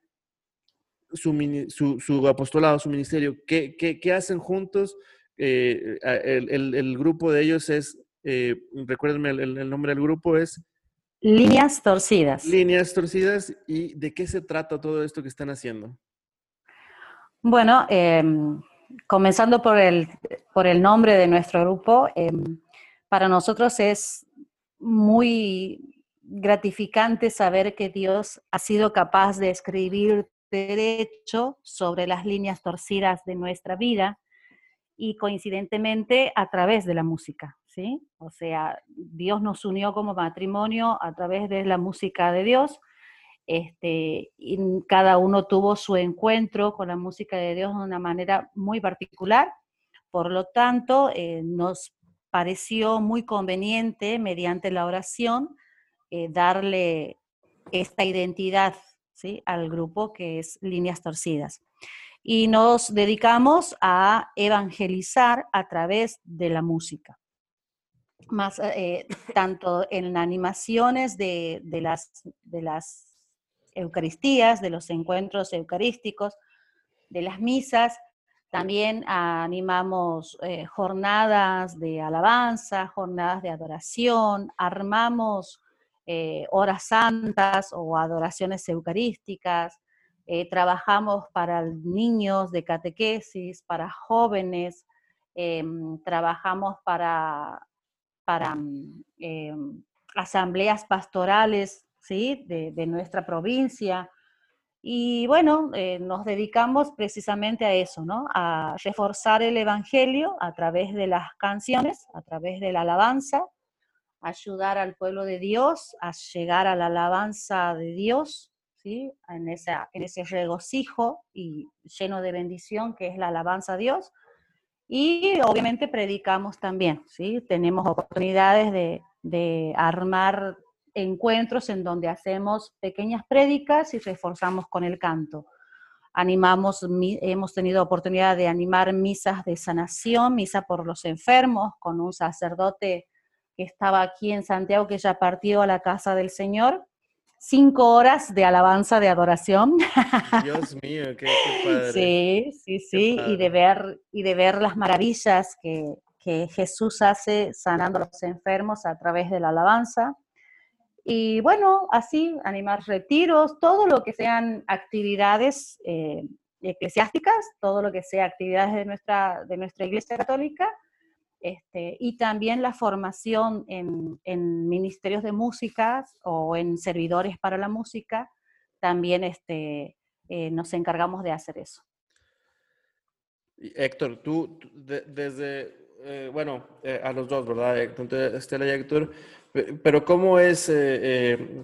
su, su, apostolado, su ministerio? ¿Qué, qué, hacen juntos? Eh, el, el, grupo de ellos es, eh, recuérdenme, el, nombre del grupo es... Líneas torcidas. Líneas torcidas. ¿Y de qué se trata todo esto que están haciendo? Bueno, em, comenzando por el, por el nombre de nuestro grupo, em, para nosotros es muy gratificante saber que Dios ha sido capaz de escribir derecho sobre las líneas torcidas de nuestra vida y coincidentemente a través de la música, ¿sí? O sea, Dios nos unió como matrimonio a través de la música de Dios. Este, y cada uno tuvo su encuentro con la música de Dios de una manera muy particular. Por lo tanto, eh, nos pareció muy conveniente, mediante la oración, eh, darle esta identidad ¿sí? al grupo que es Líneas Torcidas y nos dedicamos a evangelizar a través de la música. Más, eh, [CLEARS THROAT] tanto en animaciones de, las, de las Eucaristías, de los encuentros eucarísticos, de las misas, también animamos eh, jornadas de alabanza, jornadas de adoración, armamos eh, horas santas o adoraciones eucarísticas, eh, trabajamos para niños de catequesis, para jóvenes, em, trabajamos para, para mm, em, asambleas pastorales ¿sí? de, nuestra provincia. Y bueno, eh, nos dedicamos precisamente a eso, ¿no? A reforzar el Evangelio a través de las canciones, a través de la alabanza, ayudar al pueblo de Dios a llegar a la alabanza de Dios esa, en ese regocijo y lleno de bendición que es la alabanza a Dios. Y obviamente predicamos también, ¿sí? tenemos oportunidades de, de armar encuentros en donde hacemos pequeñas prédicas y reforzamos con el canto. Animamos, hemos tenido oportunidad de animar misas de sanación, misa por los enfermos, con un sacerdote que estaba aquí en Santiago, que ya partió a la casa del Señor, cinco horas de alabanza, de adoración. Dios mío, qué, padre. Sí, sí, sí, y de, ver, y de ver las maravillas que, Jesús hace sanando a los enfermos a través de la alabanza. Y bueno, así, animar retiros, todo lo que sean actividades eh, eclesiásticas, todo lo que sea actividades de nuestra, de nuestra Iglesia Católica, este, y también la formación en, ministerios de música o en servidores para la música, también este, eh, nos encargamos de hacer eso. Héctor, tú desde, eh, bueno, eh, a los dos, ¿verdad? Estela y Héctor, pero ¿cómo es,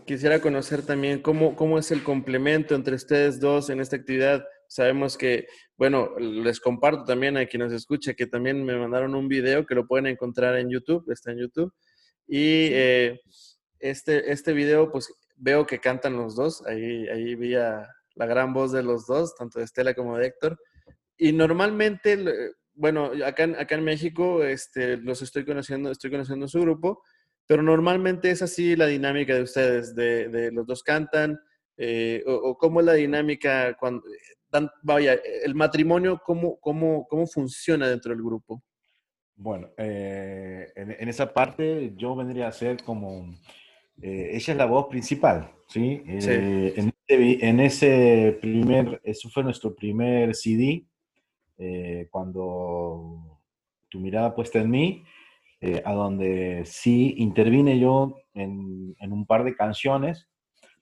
quisiera conocer también cómo, cómo es el complemento entre ustedes dos en esta actividad? Sabemos que, bueno, les comparto también a quien nos escucha que también me mandaron un video que lo pueden encontrar en YouTube, está en YouTube. Y eh, este, este video, pues veo que cantan los dos, ahí, ahí vi la gran voz de los dos, tanto de Estela como de Héctor. Y normalmente, bueno, acá, acá en México este, los estoy conociendo, estoy conociendo su grupo, pero normalmente es así la dinámica de ustedes, de, de los dos cantan, eh, o, o, cómo es la dinámica cuando, vaya, el matrimonio, ¿cómo, cómo, cómo funciona dentro del grupo? Bueno, eh, en, esa parte yo vendría a ser como, eh, ella es la voz principal, ¿sí? Eh, en, en, ese primer, eso fue nuestro primer CD, cuando tu mirada puesta en mí, a donde sí intervine yo en, en un par de canciones,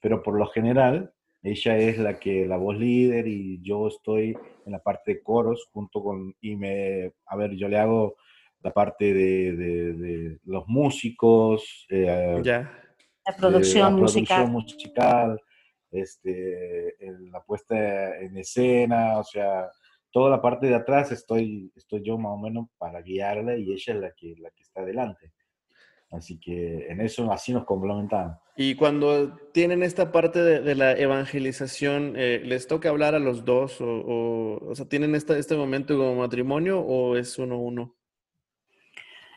pero por lo general ella es la que, la voz líder y yo estoy en la parte de coros junto con, y me, a ver, yo le hago la parte de, de, los músicos, eh, la producción, la musical. musical, este, la puesta en escena, o sea, toda la parte de atrás estoy, estoy yo más o menos para guiarla y ella es la que, la que está adelante. Así que en eso así nos complementamos. Y cuando tienen esta parte de, la evangelización, eh, ¿les toca hablar a los dos? ¿O, o, sea, tienen este momento como matrimonio o es uno uno?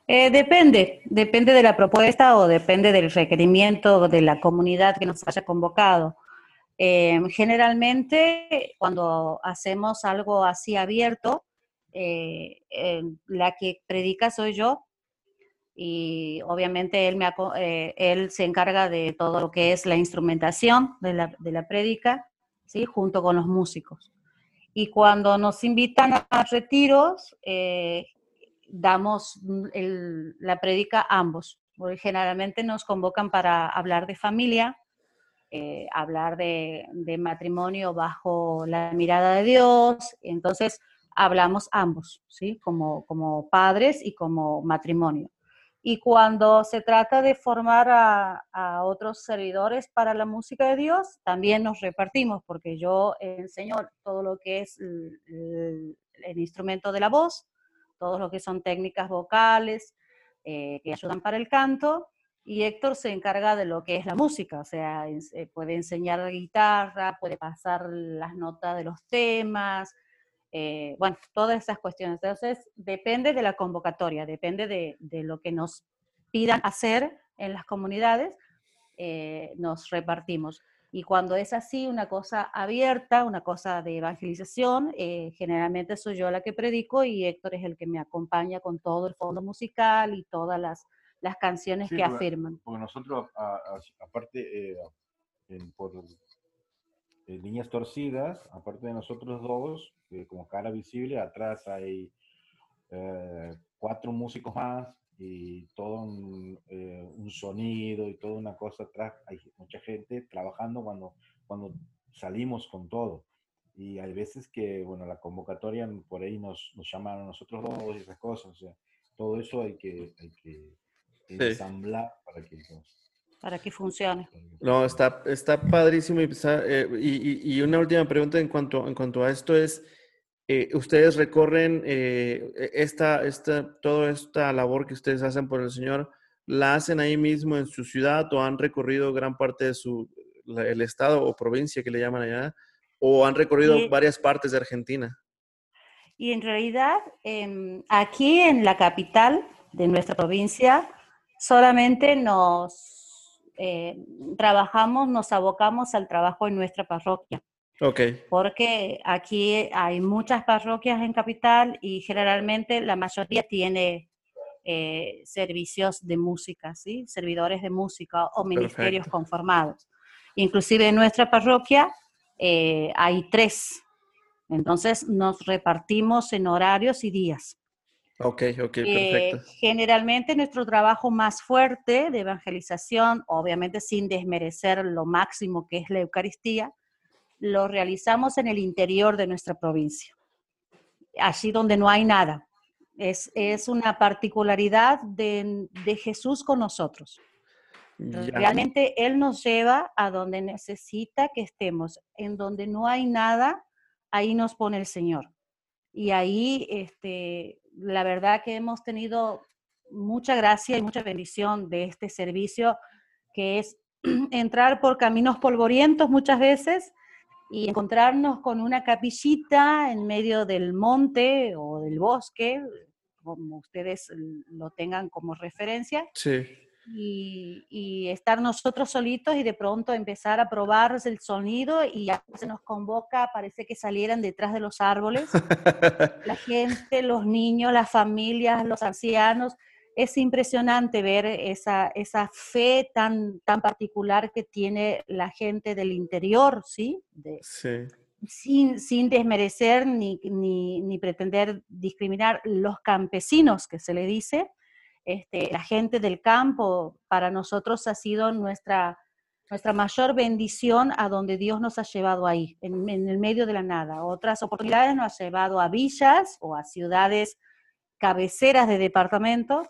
Eh, depende, depende de la propuesta o depende del requerimiento de la comunidad que nos haya convocado. Eh, generalmente, cuando hacemos algo así abierto, la que predica soy yo, y obviamente él, me, eh, él se encarga de todo lo que es la instrumentación de la, de la prédica, ¿sí? junto con los músicos. Y cuando nos invitan a retiros, eh, damos la prédica ambos, porque generalmente nos convocan para hablar de familia, eh, hablar de, matrimonio bajo la mirada de Dios. Entonces, hablamos ambos, ¿sí? Como, como padres y como matrimonio. Y cuando se trata de formar a, otros servidores para la música de Dios, también nos repartimos, porque yo enseño todo lo que es el, instrumento de la voz, todo lo que son técnicas vocales eh, que ayudan para el canto, y Héctor se encarga de lo que es la música, o sea, eh, puede enseñar guitarra, puede pasar las notas de los temas, eh, bueno, todas esas cuestiones. Entonces, depende de la convocatoria, depende de, lo que nos pidan hacer en las comunidades, eh, nos repartimos. Y cuando es así, una cosa abierta, una cosa de evangelización, eh, generalmente soy yo la que predico y Héctor es el que me acompaña con todo el fondo musical y todas las, las canciones que afirman. Porque nosotros, aparte, por líneas torcidas, aparte de nosotros dos, como cara visible, atrás hay eh, cuatro músicos más y todo eh, un, sonido y toda una cosa atrás. Hay mucha gente trabajando cuando, cuando salimos con todo. Y hay veces que, bueno, la convocatoria por ahí nos, nos llaman a nosotros dos y esas cosas. O sea, todo eso hay que, hay que ensamblar para que para que funcione. No, está, está padrísimo. Eh, y, y, una última pregunta en cuanto, en cuanto a esto es, eh, ustedes recorren eh, e, esta, esta, toda esta labor que ustedes hacen por el Señor, ¿la hacen ahí mismo en su ciudad o han recorrido gran parte de su, el estado o provincia que le llaman allá? ¿O han recorrido varias partes de Argentina? Y en realidad, aquí en la capital de nuestra provincia, solamente nos eh, trabajamos, nos abocamos al trabajo en nuestra parroquia. Okay. Porque aquí hay muchas parroquias en Capital y generalmente la mayoría tiene eh, servicios de música, ¿sí? Servidores de música o ministerios conformados. Inclusive en nuestra parroquia eh, hay tres. Entonces nos repartimos en horarios y días. Ok, ok, eh, perfecto. generalmente nuestro trabajo más fuerte de evangelización, obviamente sin desmerecer lo máximo que es la Eucaristía, lo realizamos en el interior de nuestra provincia, allí donde no hay nada. Es, es una particularidad de, de, Jesús con nosotros. Realmente Él nos lleva a donde necesita que estemos. En donde no hay nada, ahí nos pone el Señor. Y ahí este, la verdad que hemos tenido mucha gracia y mucha bendición de este servicio, que es [CLEARS THROAT] entrar por caminos polvorientos muchas veces y encontrarnos con una capillita en medio del monte o del bosque, como ustedes lo tengan como referencia. Sí y, estar nosotros solitos y de pronto empezar a probar el sonido y ya se nos convoca, parece que salieran detrás de los árboles. [LAUGHS] La gente, los niños, las familias, los ancianos. Es impresionante ver esa, esa fe tan, tan particular que tiene la gente del interior, ¿sí? sí. Sin, sin, desmerecer ni, ni, ni pretender discriminar los campesinos, que se le dice, este, la gente del campo, para nosotros ha sido nuestra, nuestra mayor bendición a donde Dios nos ha llevado ahí, en, el medio de la nada. Otras oportunidades nos ha llevado a villas o a ciudades cabeceras de departamentos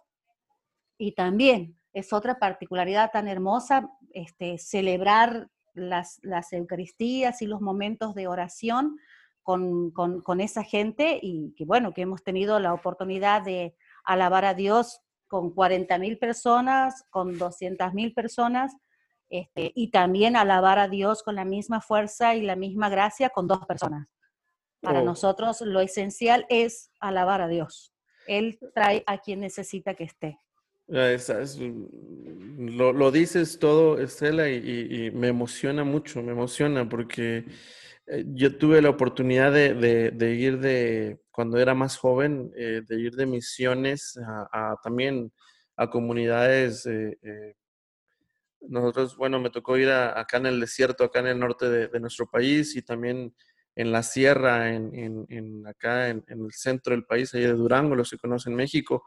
y también es otra particularidad tan hermosa este, celebrar las, las, Eucaristías y los momentos de oración con, con, con, esa gente y que bueno, que hemos tenido la oportunidad de alabar a Dios con 40.000 personas, con 200.000 personas, este, y también alabar a Dios con la misma fuerza y la misma gracia con dos personas. Para oh. nosotros lo esencial es alabar a Dios. Él trae a quien necesita que esté. lo, dices todo, Estela, y, me emociona mucho, me emociona porque yo tuve la oportunidad de, ir de, cuando era más joven, eh, de ir de misiones a, también a comunidades. Eh, nosotros, bueno, me tocó ir acá en el desierto, acá en el norte de, nuestro país y también en la sierra, en, acá en, el centro del país, ahí de Durango, los que conocen México.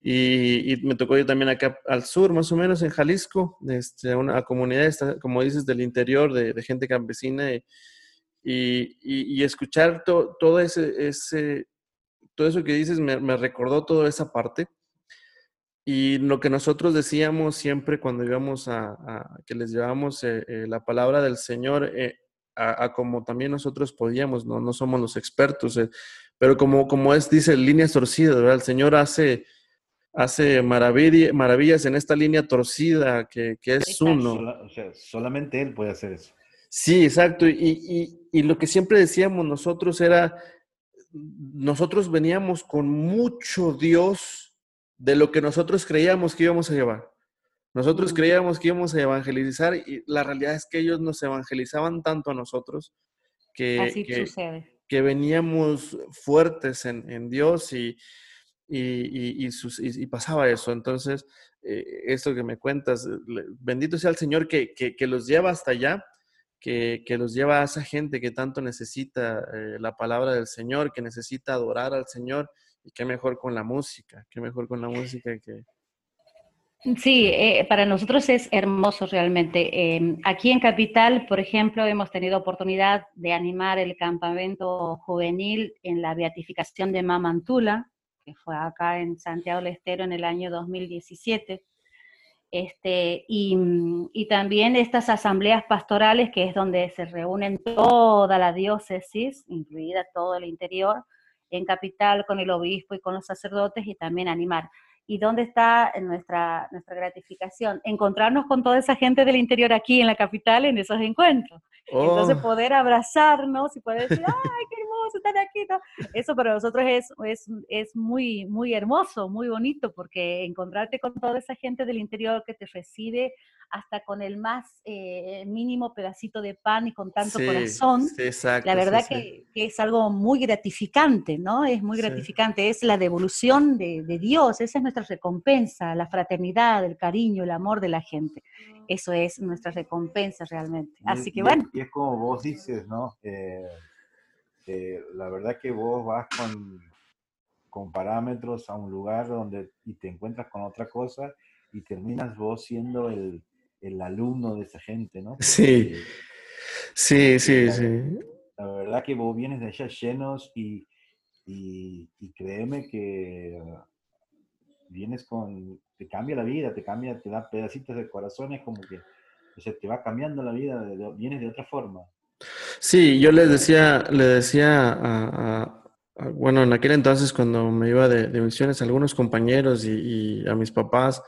Y, me tocó ir también acá al sur, más o menos en Jalisco, este, una comunidad, como dices, del interior, de, gente campesina, y, y escuchar todo, ese, ese, todo eso que dices me, me, recordó toda esa parte. Y lo que nosotros decíamos siempre cuando íbamos a, que les llevamos eh, eh, la palabra del Señor, eh, a, como también nosotros podíamos, no, no somos los expertos, pero como, como es, dice, líneas torcidas, ¿verdad? El Señor hace, hace maravillas en esta línea torcida que, que es uno. o sea, solamente Él puede hacer eso. Sí, exacto. Y, y, y, lo que siempre decíamos nosotros era, nosotros veníamos con mucho Dios de lo que nosotros creíamos que íbamos a llevar. Nosotros creíamos que íbamos a evangelizar y la realidad es que ellos nos evangelizaban tanto a nosotros que, que, veníamos fuertes en, Dios y, y, y, pasaba eso. Entonces, eh, esto que me cuentas, bendito sea el Señor que, que los lleva hasta allá que, los lleva a esa gente que tanto necesita eh, la palabra del Señor, que necesita adorar al Señor, y qué mejor con la música, qué mejor con la música que... Sí, eh, para nosotros es hermoso realmente. Em, aquí en Capital, por ejemplo, hemos tenido oportunidad de animar el campamento juvenil en la beatificación de Mamantula, que fue acá en Santiago del Estero en el año 2017. Este, mm, y, también estas asambleas pastorales, que es donde se reúnen toda la diócesis, incluida todo el interior, en capital con el obispo y con los sacerdotes, y también animar. ¿Y dónde está nuestra, nuestra gratificación? Encontrarnos con toda esa gente del interior aquí en la capital en esos encuentros. Entonces oh. poder abrazarnos y poder decir, [LAUGHS] ¡ay, qué hermoso estar aquí! Eso para nosotros es, es, es, muy, muy hermoso, muy bonito, porque encontrarte con toda esa gente del interior que te recibe hasta con el más eh, mínimo pedacito de pan y con tanto corazón, la verdad que, es algo muy gratificante, ¿no? Es muy gratificante, es la devolución de, de Dios, esa es nuestra recompensa, la fraternidad, el cariño, el amor de la gente. Eso es nuestra recompensa realmente. Así que bueno. Y es como vos dices, ¿no? Eh, la verdad que vos vas con, con parámetros a un lugar donde y te encuentras con otra cosa y terminas vos siendo el, el alumno de esa gente, ¿no? sí, sí, sí, sí. La verdad que vos vienes de allá llenos y, y, y créeme que vienes con, te cambia la vida, te cambia, te da pedacitos de corazones como que, o sea, te va cambiando la vida, vienes de otra forma. Sí, yo les decía, le decía a, bueno, en aquel entonces cuando me iba de, misiones a algunos compañeros y, a mis papás,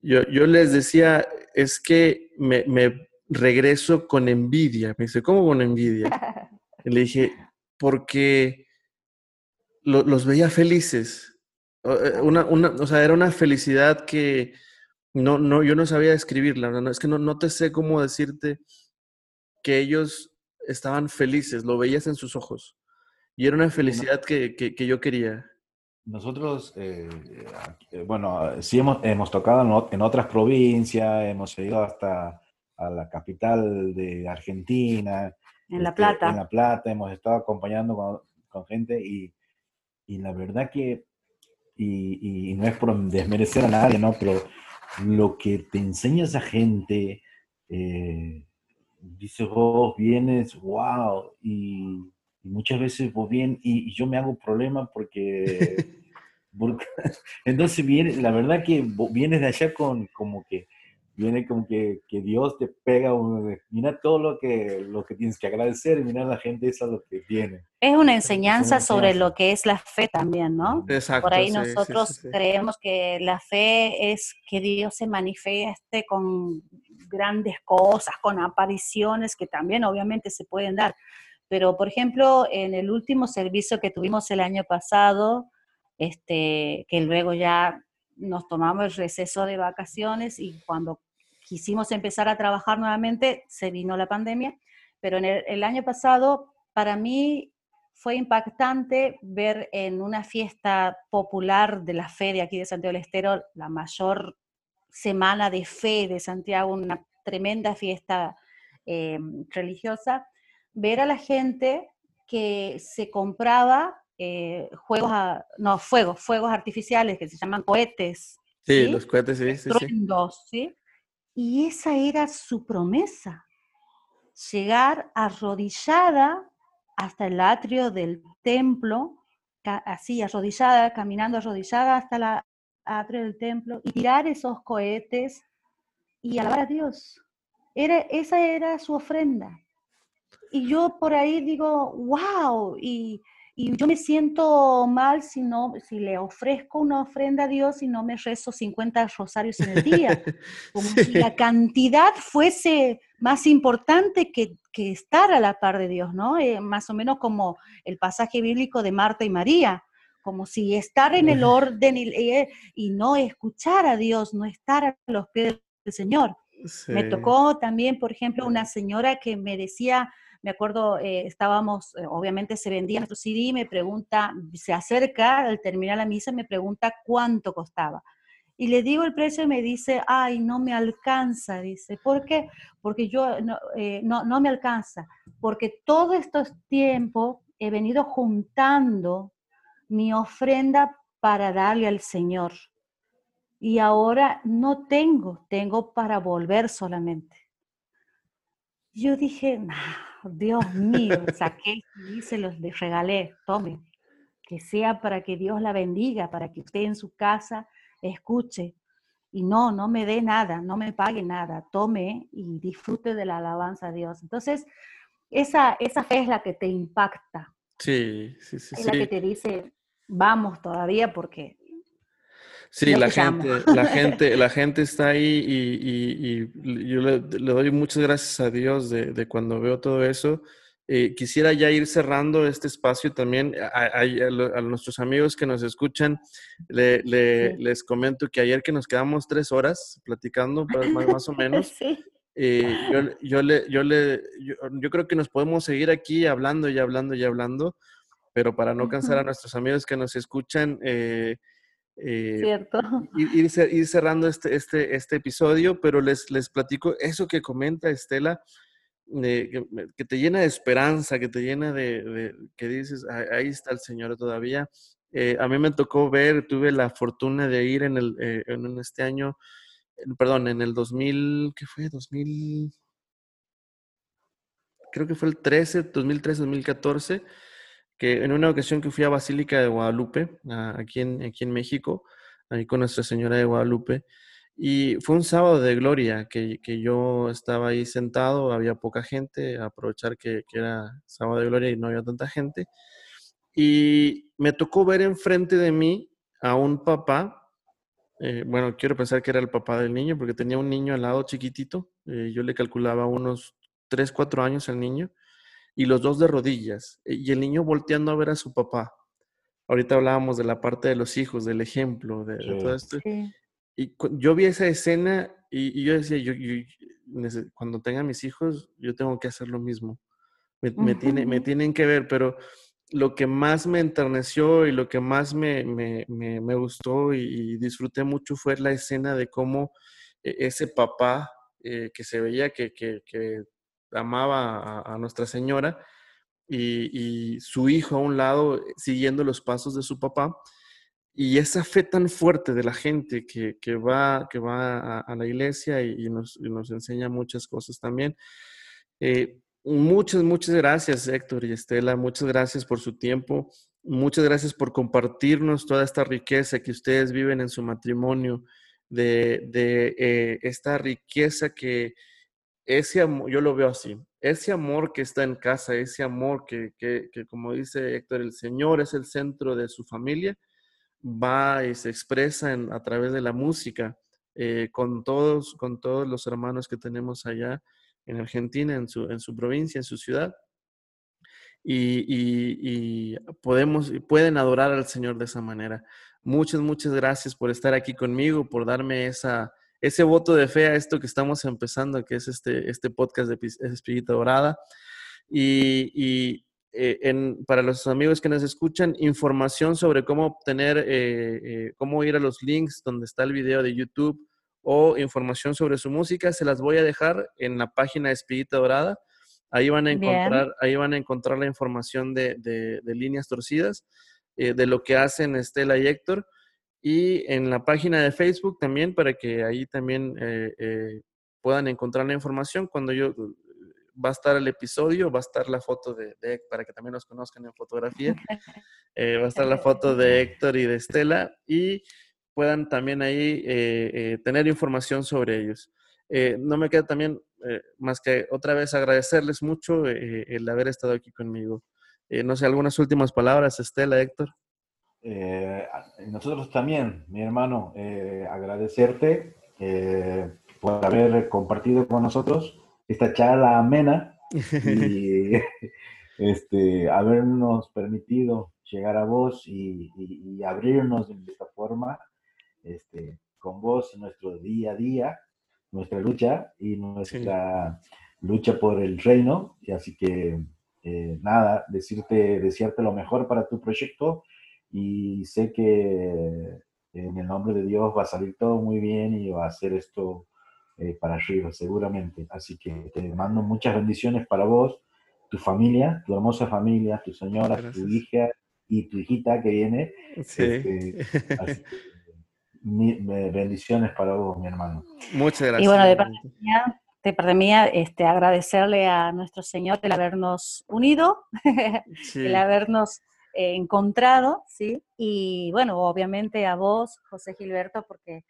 yo, yo, les decía, es que me, me, regreso con envidia. Me dice, ¿cómo con envidia? [LAUGHS] Y le dije, porque los veía felices. Eh, una, una, o sea, era una felicidad que no, no, yo no sabía describirla. No, es que no, no te sé cómo decirte que ellos estaban felices, lo veías en sus ojos. Y era una felicidad que, que, yo quería. Nosotros, eh, eh, bueno, sí hemos, hemos tocado en, otras provincias, hemos ido hasta a la capital de Argentina. En La este, Plata. En La Plata, hemos estado acompañando con, con gente y, y, la verdad que, y, y, no es por desmerecer a nadie, ¿no? Pero lo que te enseña esa gente, eh, dice vos vienes, wow, y, muchas veces vos vienes, y, yo me hago problema porque, [LAUGHS] [LAUGHS] entonces viene, la verdad que vienes de allá con como que, viene como que, que Dios te pega, mira todo lo que, lo que tienes que agradecer, mira la gente esa lo que tiene. Es una enseñanza sobre lo que es la fe también, ¿no? Exacto, Por ahí nosotros creemos que la fe es que Dios se manifieste con grandes cosas, con apariciones que también obviamente se pueden dar. Pero, por ejemplo, en el último servicio que tuvimos el año pasado, este, que luego ya nos tomamos el receso de vacaciones y cuando quisimos empezar a trabajar nuevamente, se vino la pandemia, pero en el, año pasado para mí fue impactante ver en una fiesta popular de la fe de aquí de Santiago del Estero, la mayor semana de fe de Santiago, una tremenda fiesta eh, religiosa, ver a la gente que se compraba eh, juegos, no, fuegos, fuegos artificiales que se llaman cohetes. Sí, los cohetes, sí, sí, sí. Y esa era su promesa, llegar arrodillada hasta el atrio del templo, así arrodillada, caminando arrodillada hasta el atrio del templo y tirar esos cohetes y alabar a Dios. Era, esa era su ofrenda. Y yo por ahí digo, wow, y, y yo me siento mal si, no, si le ofrezco una ofrenda a Dios y no me rezo 50 rosarios en el día. [LAUGHS] Como si la cantidad fuese más importante que, que, estar a la par de Dios, ¿no? Eh, más o menos como el pasaje bíblico de Marta y María, como si estar en el orden y, eh, y no escuchar a Dios, no estar a los pies del Señor. Me tocó también, por ejemplo, una señora que me decía, me acuerdo, eh, estábamos, eh, obviamente se vendía nuestro CD, me pregunta, se acerca al terminar la misa, me pregunta cuánto costaba. Y le digo el precio y me dice, ay, no me alcanza, dice. ¿Por qué? Porque yo, no, eh, no, no me alcanza. Porque todo estos tiempo he venido juntando mi ofrenda para darle al Señor. Y ahora no tengo, tengo para volver solamente. Yo dije, Dios mío, [LAUGHS] saqué y se los regalé, tome, que sea para que Dios la bendiga, para que usted en su casa escuche y no, no me dé nada, no me pague nada, tome y disfrute de la alabanza a Dios. Entonces, esa, esa fe es la que te impacta. Sí, sí, sí. Es la que te dice, vamos todavía porque Sí, la gente, la [LAUGHS] gente, la gente está ahí y, yo le, doy muchas gracias a Dios de, cuando veo todo eso. Eh, quisiera ya ir cerrando este espacio también. A, nuestros amigos que nos escuchan, les comento que ayer que nos quedamos tres horas platicando, pues, más, o menos, [LAUGHS] eh, yo, le, yo, le, yo, creo que nos podemos seguir aquí hablando y hablando y hablando, pero para no cansar a nuestros amigos que nos escuchan, eh, eh, Cierto. Ir, cerrando este, este, este episodio, pero les, les platico eso que comenta Estela, que, te llena de esperanza, que te llena de, que dices, ahí está el Señor todavía. Eh, a mí me tocó ver, tuve la fortuna de ir en, el, en este año, perdón, en el 2000, ¿qué fue? 2000, creo que fue el 13, 2013, 2014 que en una ocasión que fui a Basílica de Guadalupe, aquí, en, aquí en México, ahí con Nuestra Señora de Guadalupe, y fue un sábado de gloria que, que yo estaba ahí sentado, había poca gente, aprovechar que, que, era sábado de gloria y no había tanta gente, y me tocó ver enfrente de mí a un papá, eh, bueno, quiero pensar que era el papá del niño, porque tenía un niño al lado chiquitito, eh, yo le calculaba unos 3, 4 años al niño, y los dos de rodillas, eh, y el niño volteando a ver a su papá. Ahorita hablábamos de la parte de los hijos, del ejemplo, de, todo esto. Y yo vi esa escena y, yo decía, yo, cuando tenga mis hijos, yo tengo que hacer lo mismo. Me, tiene, me tienen que ver, pero lo que más me enterneció y lo que más me, me, me gustó y, disfruté mucho fue la escena de cómo eh, ese papá eh, que se veía que, que, que amaba a, Nuestra Señora y, su hijo a un lado siguiendo los pasos de su papá. Y esa fe tan fuerte de la gente que, va, que va a, la iglesia y, nos, enseña muchas cosas también. Eh, muchas, muchas gracias Héctor y Estela, muchas gracias por su tiempo, muchas gracias por compartirnos toda esta riqueza que ustedes viven en su matrimonio, de, eh, esta riqueza que, ese amor, yo lo veo así, ese amor que está en casa, ese amor que, que, como dice Héctor, el Señor es el centro de su familia, va y se expresa en, a través de la música eh, con, todos, con todos los hermanos que tenemos allá en Argentina, en su, en su provincia, en su ciudad. Y, y, y podemos, pueden adorar al Señor de esa manera. Muchas, muchas gracias por estar aquí conmigo, por darme esa, ese voto de fe a esto que estamos empezando, que es este, este podcast de Espíritu Dorada. Y, eh, en, para los amigos que nos escuchan, información sobre cómo obtener, eh, eh, cómo ir a los links donde está el video de YouTube o información sobre su música, se las voy a dejar en la página de Espíritu Dorada. Ahí van a encontrar, ahí van a encontrar la información de, de, líneas torcidas, eh, de lo que hacen Estela y Héctor. Y en la página de Facebook también, para que ahí también eh, eh, puedan encontrar la información. Cuando yo va a estar el episodio, va a estar la foto de, de para que también nos conozcan en fotografía. [LAUGHS] va a estar la foto de Héctor y de Estela y puedan también ahí tener información sobre ellos. no me queda también eh, más que otra vez agradecerles mucho eh, el haber estado aquí conmigo. Eh, no sé, algunas últimas palabras, Estela, Héctor. Nosotros también, mi hermano, agradecerte por haber compartido con nosotros esta charla amena y [LAUGHS] este, habernos permitido llegar a vos y, y abrirnos de esta forma este, con vos nuestro día a día nuestra lucha y nuestra lucha por el reino. Y así que eh, nada, decirte, desearte lo mejor para tu proyecto y sé que en el nombre de Dios va a salir todo muy bien y va a hacer esto eh, para arriba, seguramente. Así que te mando muchas bendiciones para vos, tu familia, tu hermosa familia, tu señora, tu hija y tu hijita que viene. Sí. Este, bendiciones para vos, mi hermano. Muchas gracias. Y bueno, de parte mía, de parte mía este, agradecerle a nuestro Señor el habernos unido, [LAUGHS] el habernos eh, encontrado, ¿sí? Y bueno, obviamente a vos, José Gilberto, porque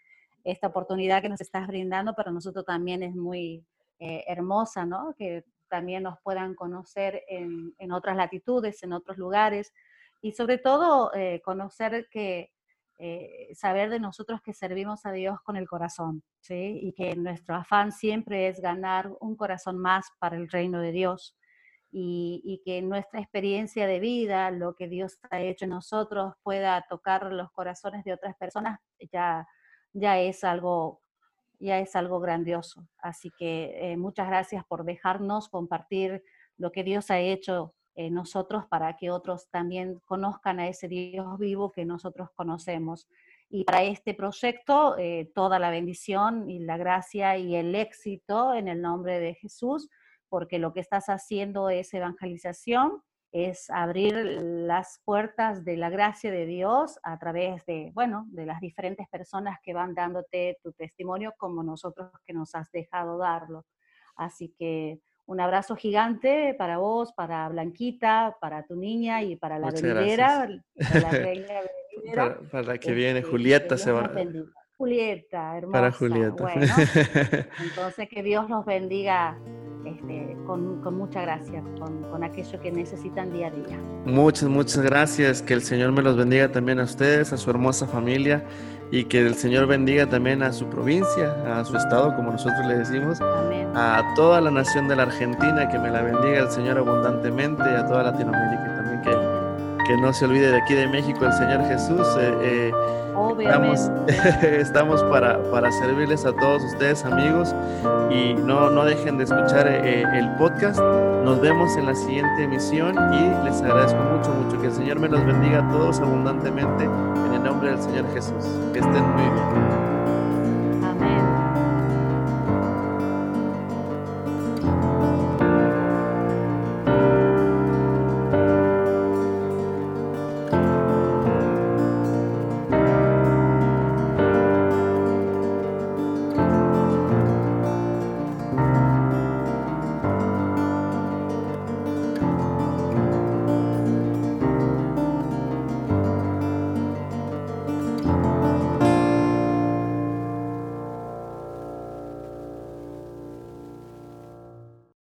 esta oportunidad que nos estás brindando para nosotros también es muy eh, hermosa, ¿no? Que también nos puedan conocer en, en, otras latitudes, en otros lugares, y sobre todo eh, conocer que eh, saber de nosotros que servimos a Dios con el corazón, ¿sí? Y que nuestro afán siempre es ganar un corazón más para el reino de Dios. Y, que nuestra experiencia de vida, lo que Dios ha hecho en nosotros, pueda tocar los corazones de otras personas, ya, ya es algo ya es algo grandioso. Así que eh, muchas gracias por dejarnos compartir lo que Dios ha hecho eh, nosotros para que otros también conozcan a ese Dios vivo que nosotros conocemos. Y para este proyecto, eh, toda la bendición y la gracia y el éxito en el nombre de Jesús, porque lo que estás haciendo es evangelización, es abrir las puertas de la gracia de Dios a través de, bueno, de las diferentes personas que van dándote tu testimonio como nosotros que nos has dejado darlo. Así que un abrazo gigante para vos, para Blanquita, para tu niña y para la venidera, para la [LAUGHS] reina para, la que viene, este, Julieta se va. Julieta, hermosa. Para Julieta. Bueno, [LAUGHS] entonces que Dios los bendiga este, con, mucha gracia, con, con, aquello que necesitan día a día. Muchas, muchas gracias. Que el Señor me los bendiga también a ustedes, a su hermosa familia y que el Señor bendiga también a su provincia, a su estado, como nosotros le decimos, a toda la nación de la Argentina, que me la bendiga el Señor abundantemente, a toda Latinoamérica también, que, que no se olvide de aquí de México el Señor Jesús. Eh, eh, estamos, [LAUGHS] estamos para, para, servirles a todos ustedes, amigos, y no, no dejen de escuchar eh, el podcast. Nos vemos en la siguiente emisión y les agradezco mucho, mucho que el Señor me los bendiga a todos abundantemente en el nombre del Señor Jesús. Que estén muy bien.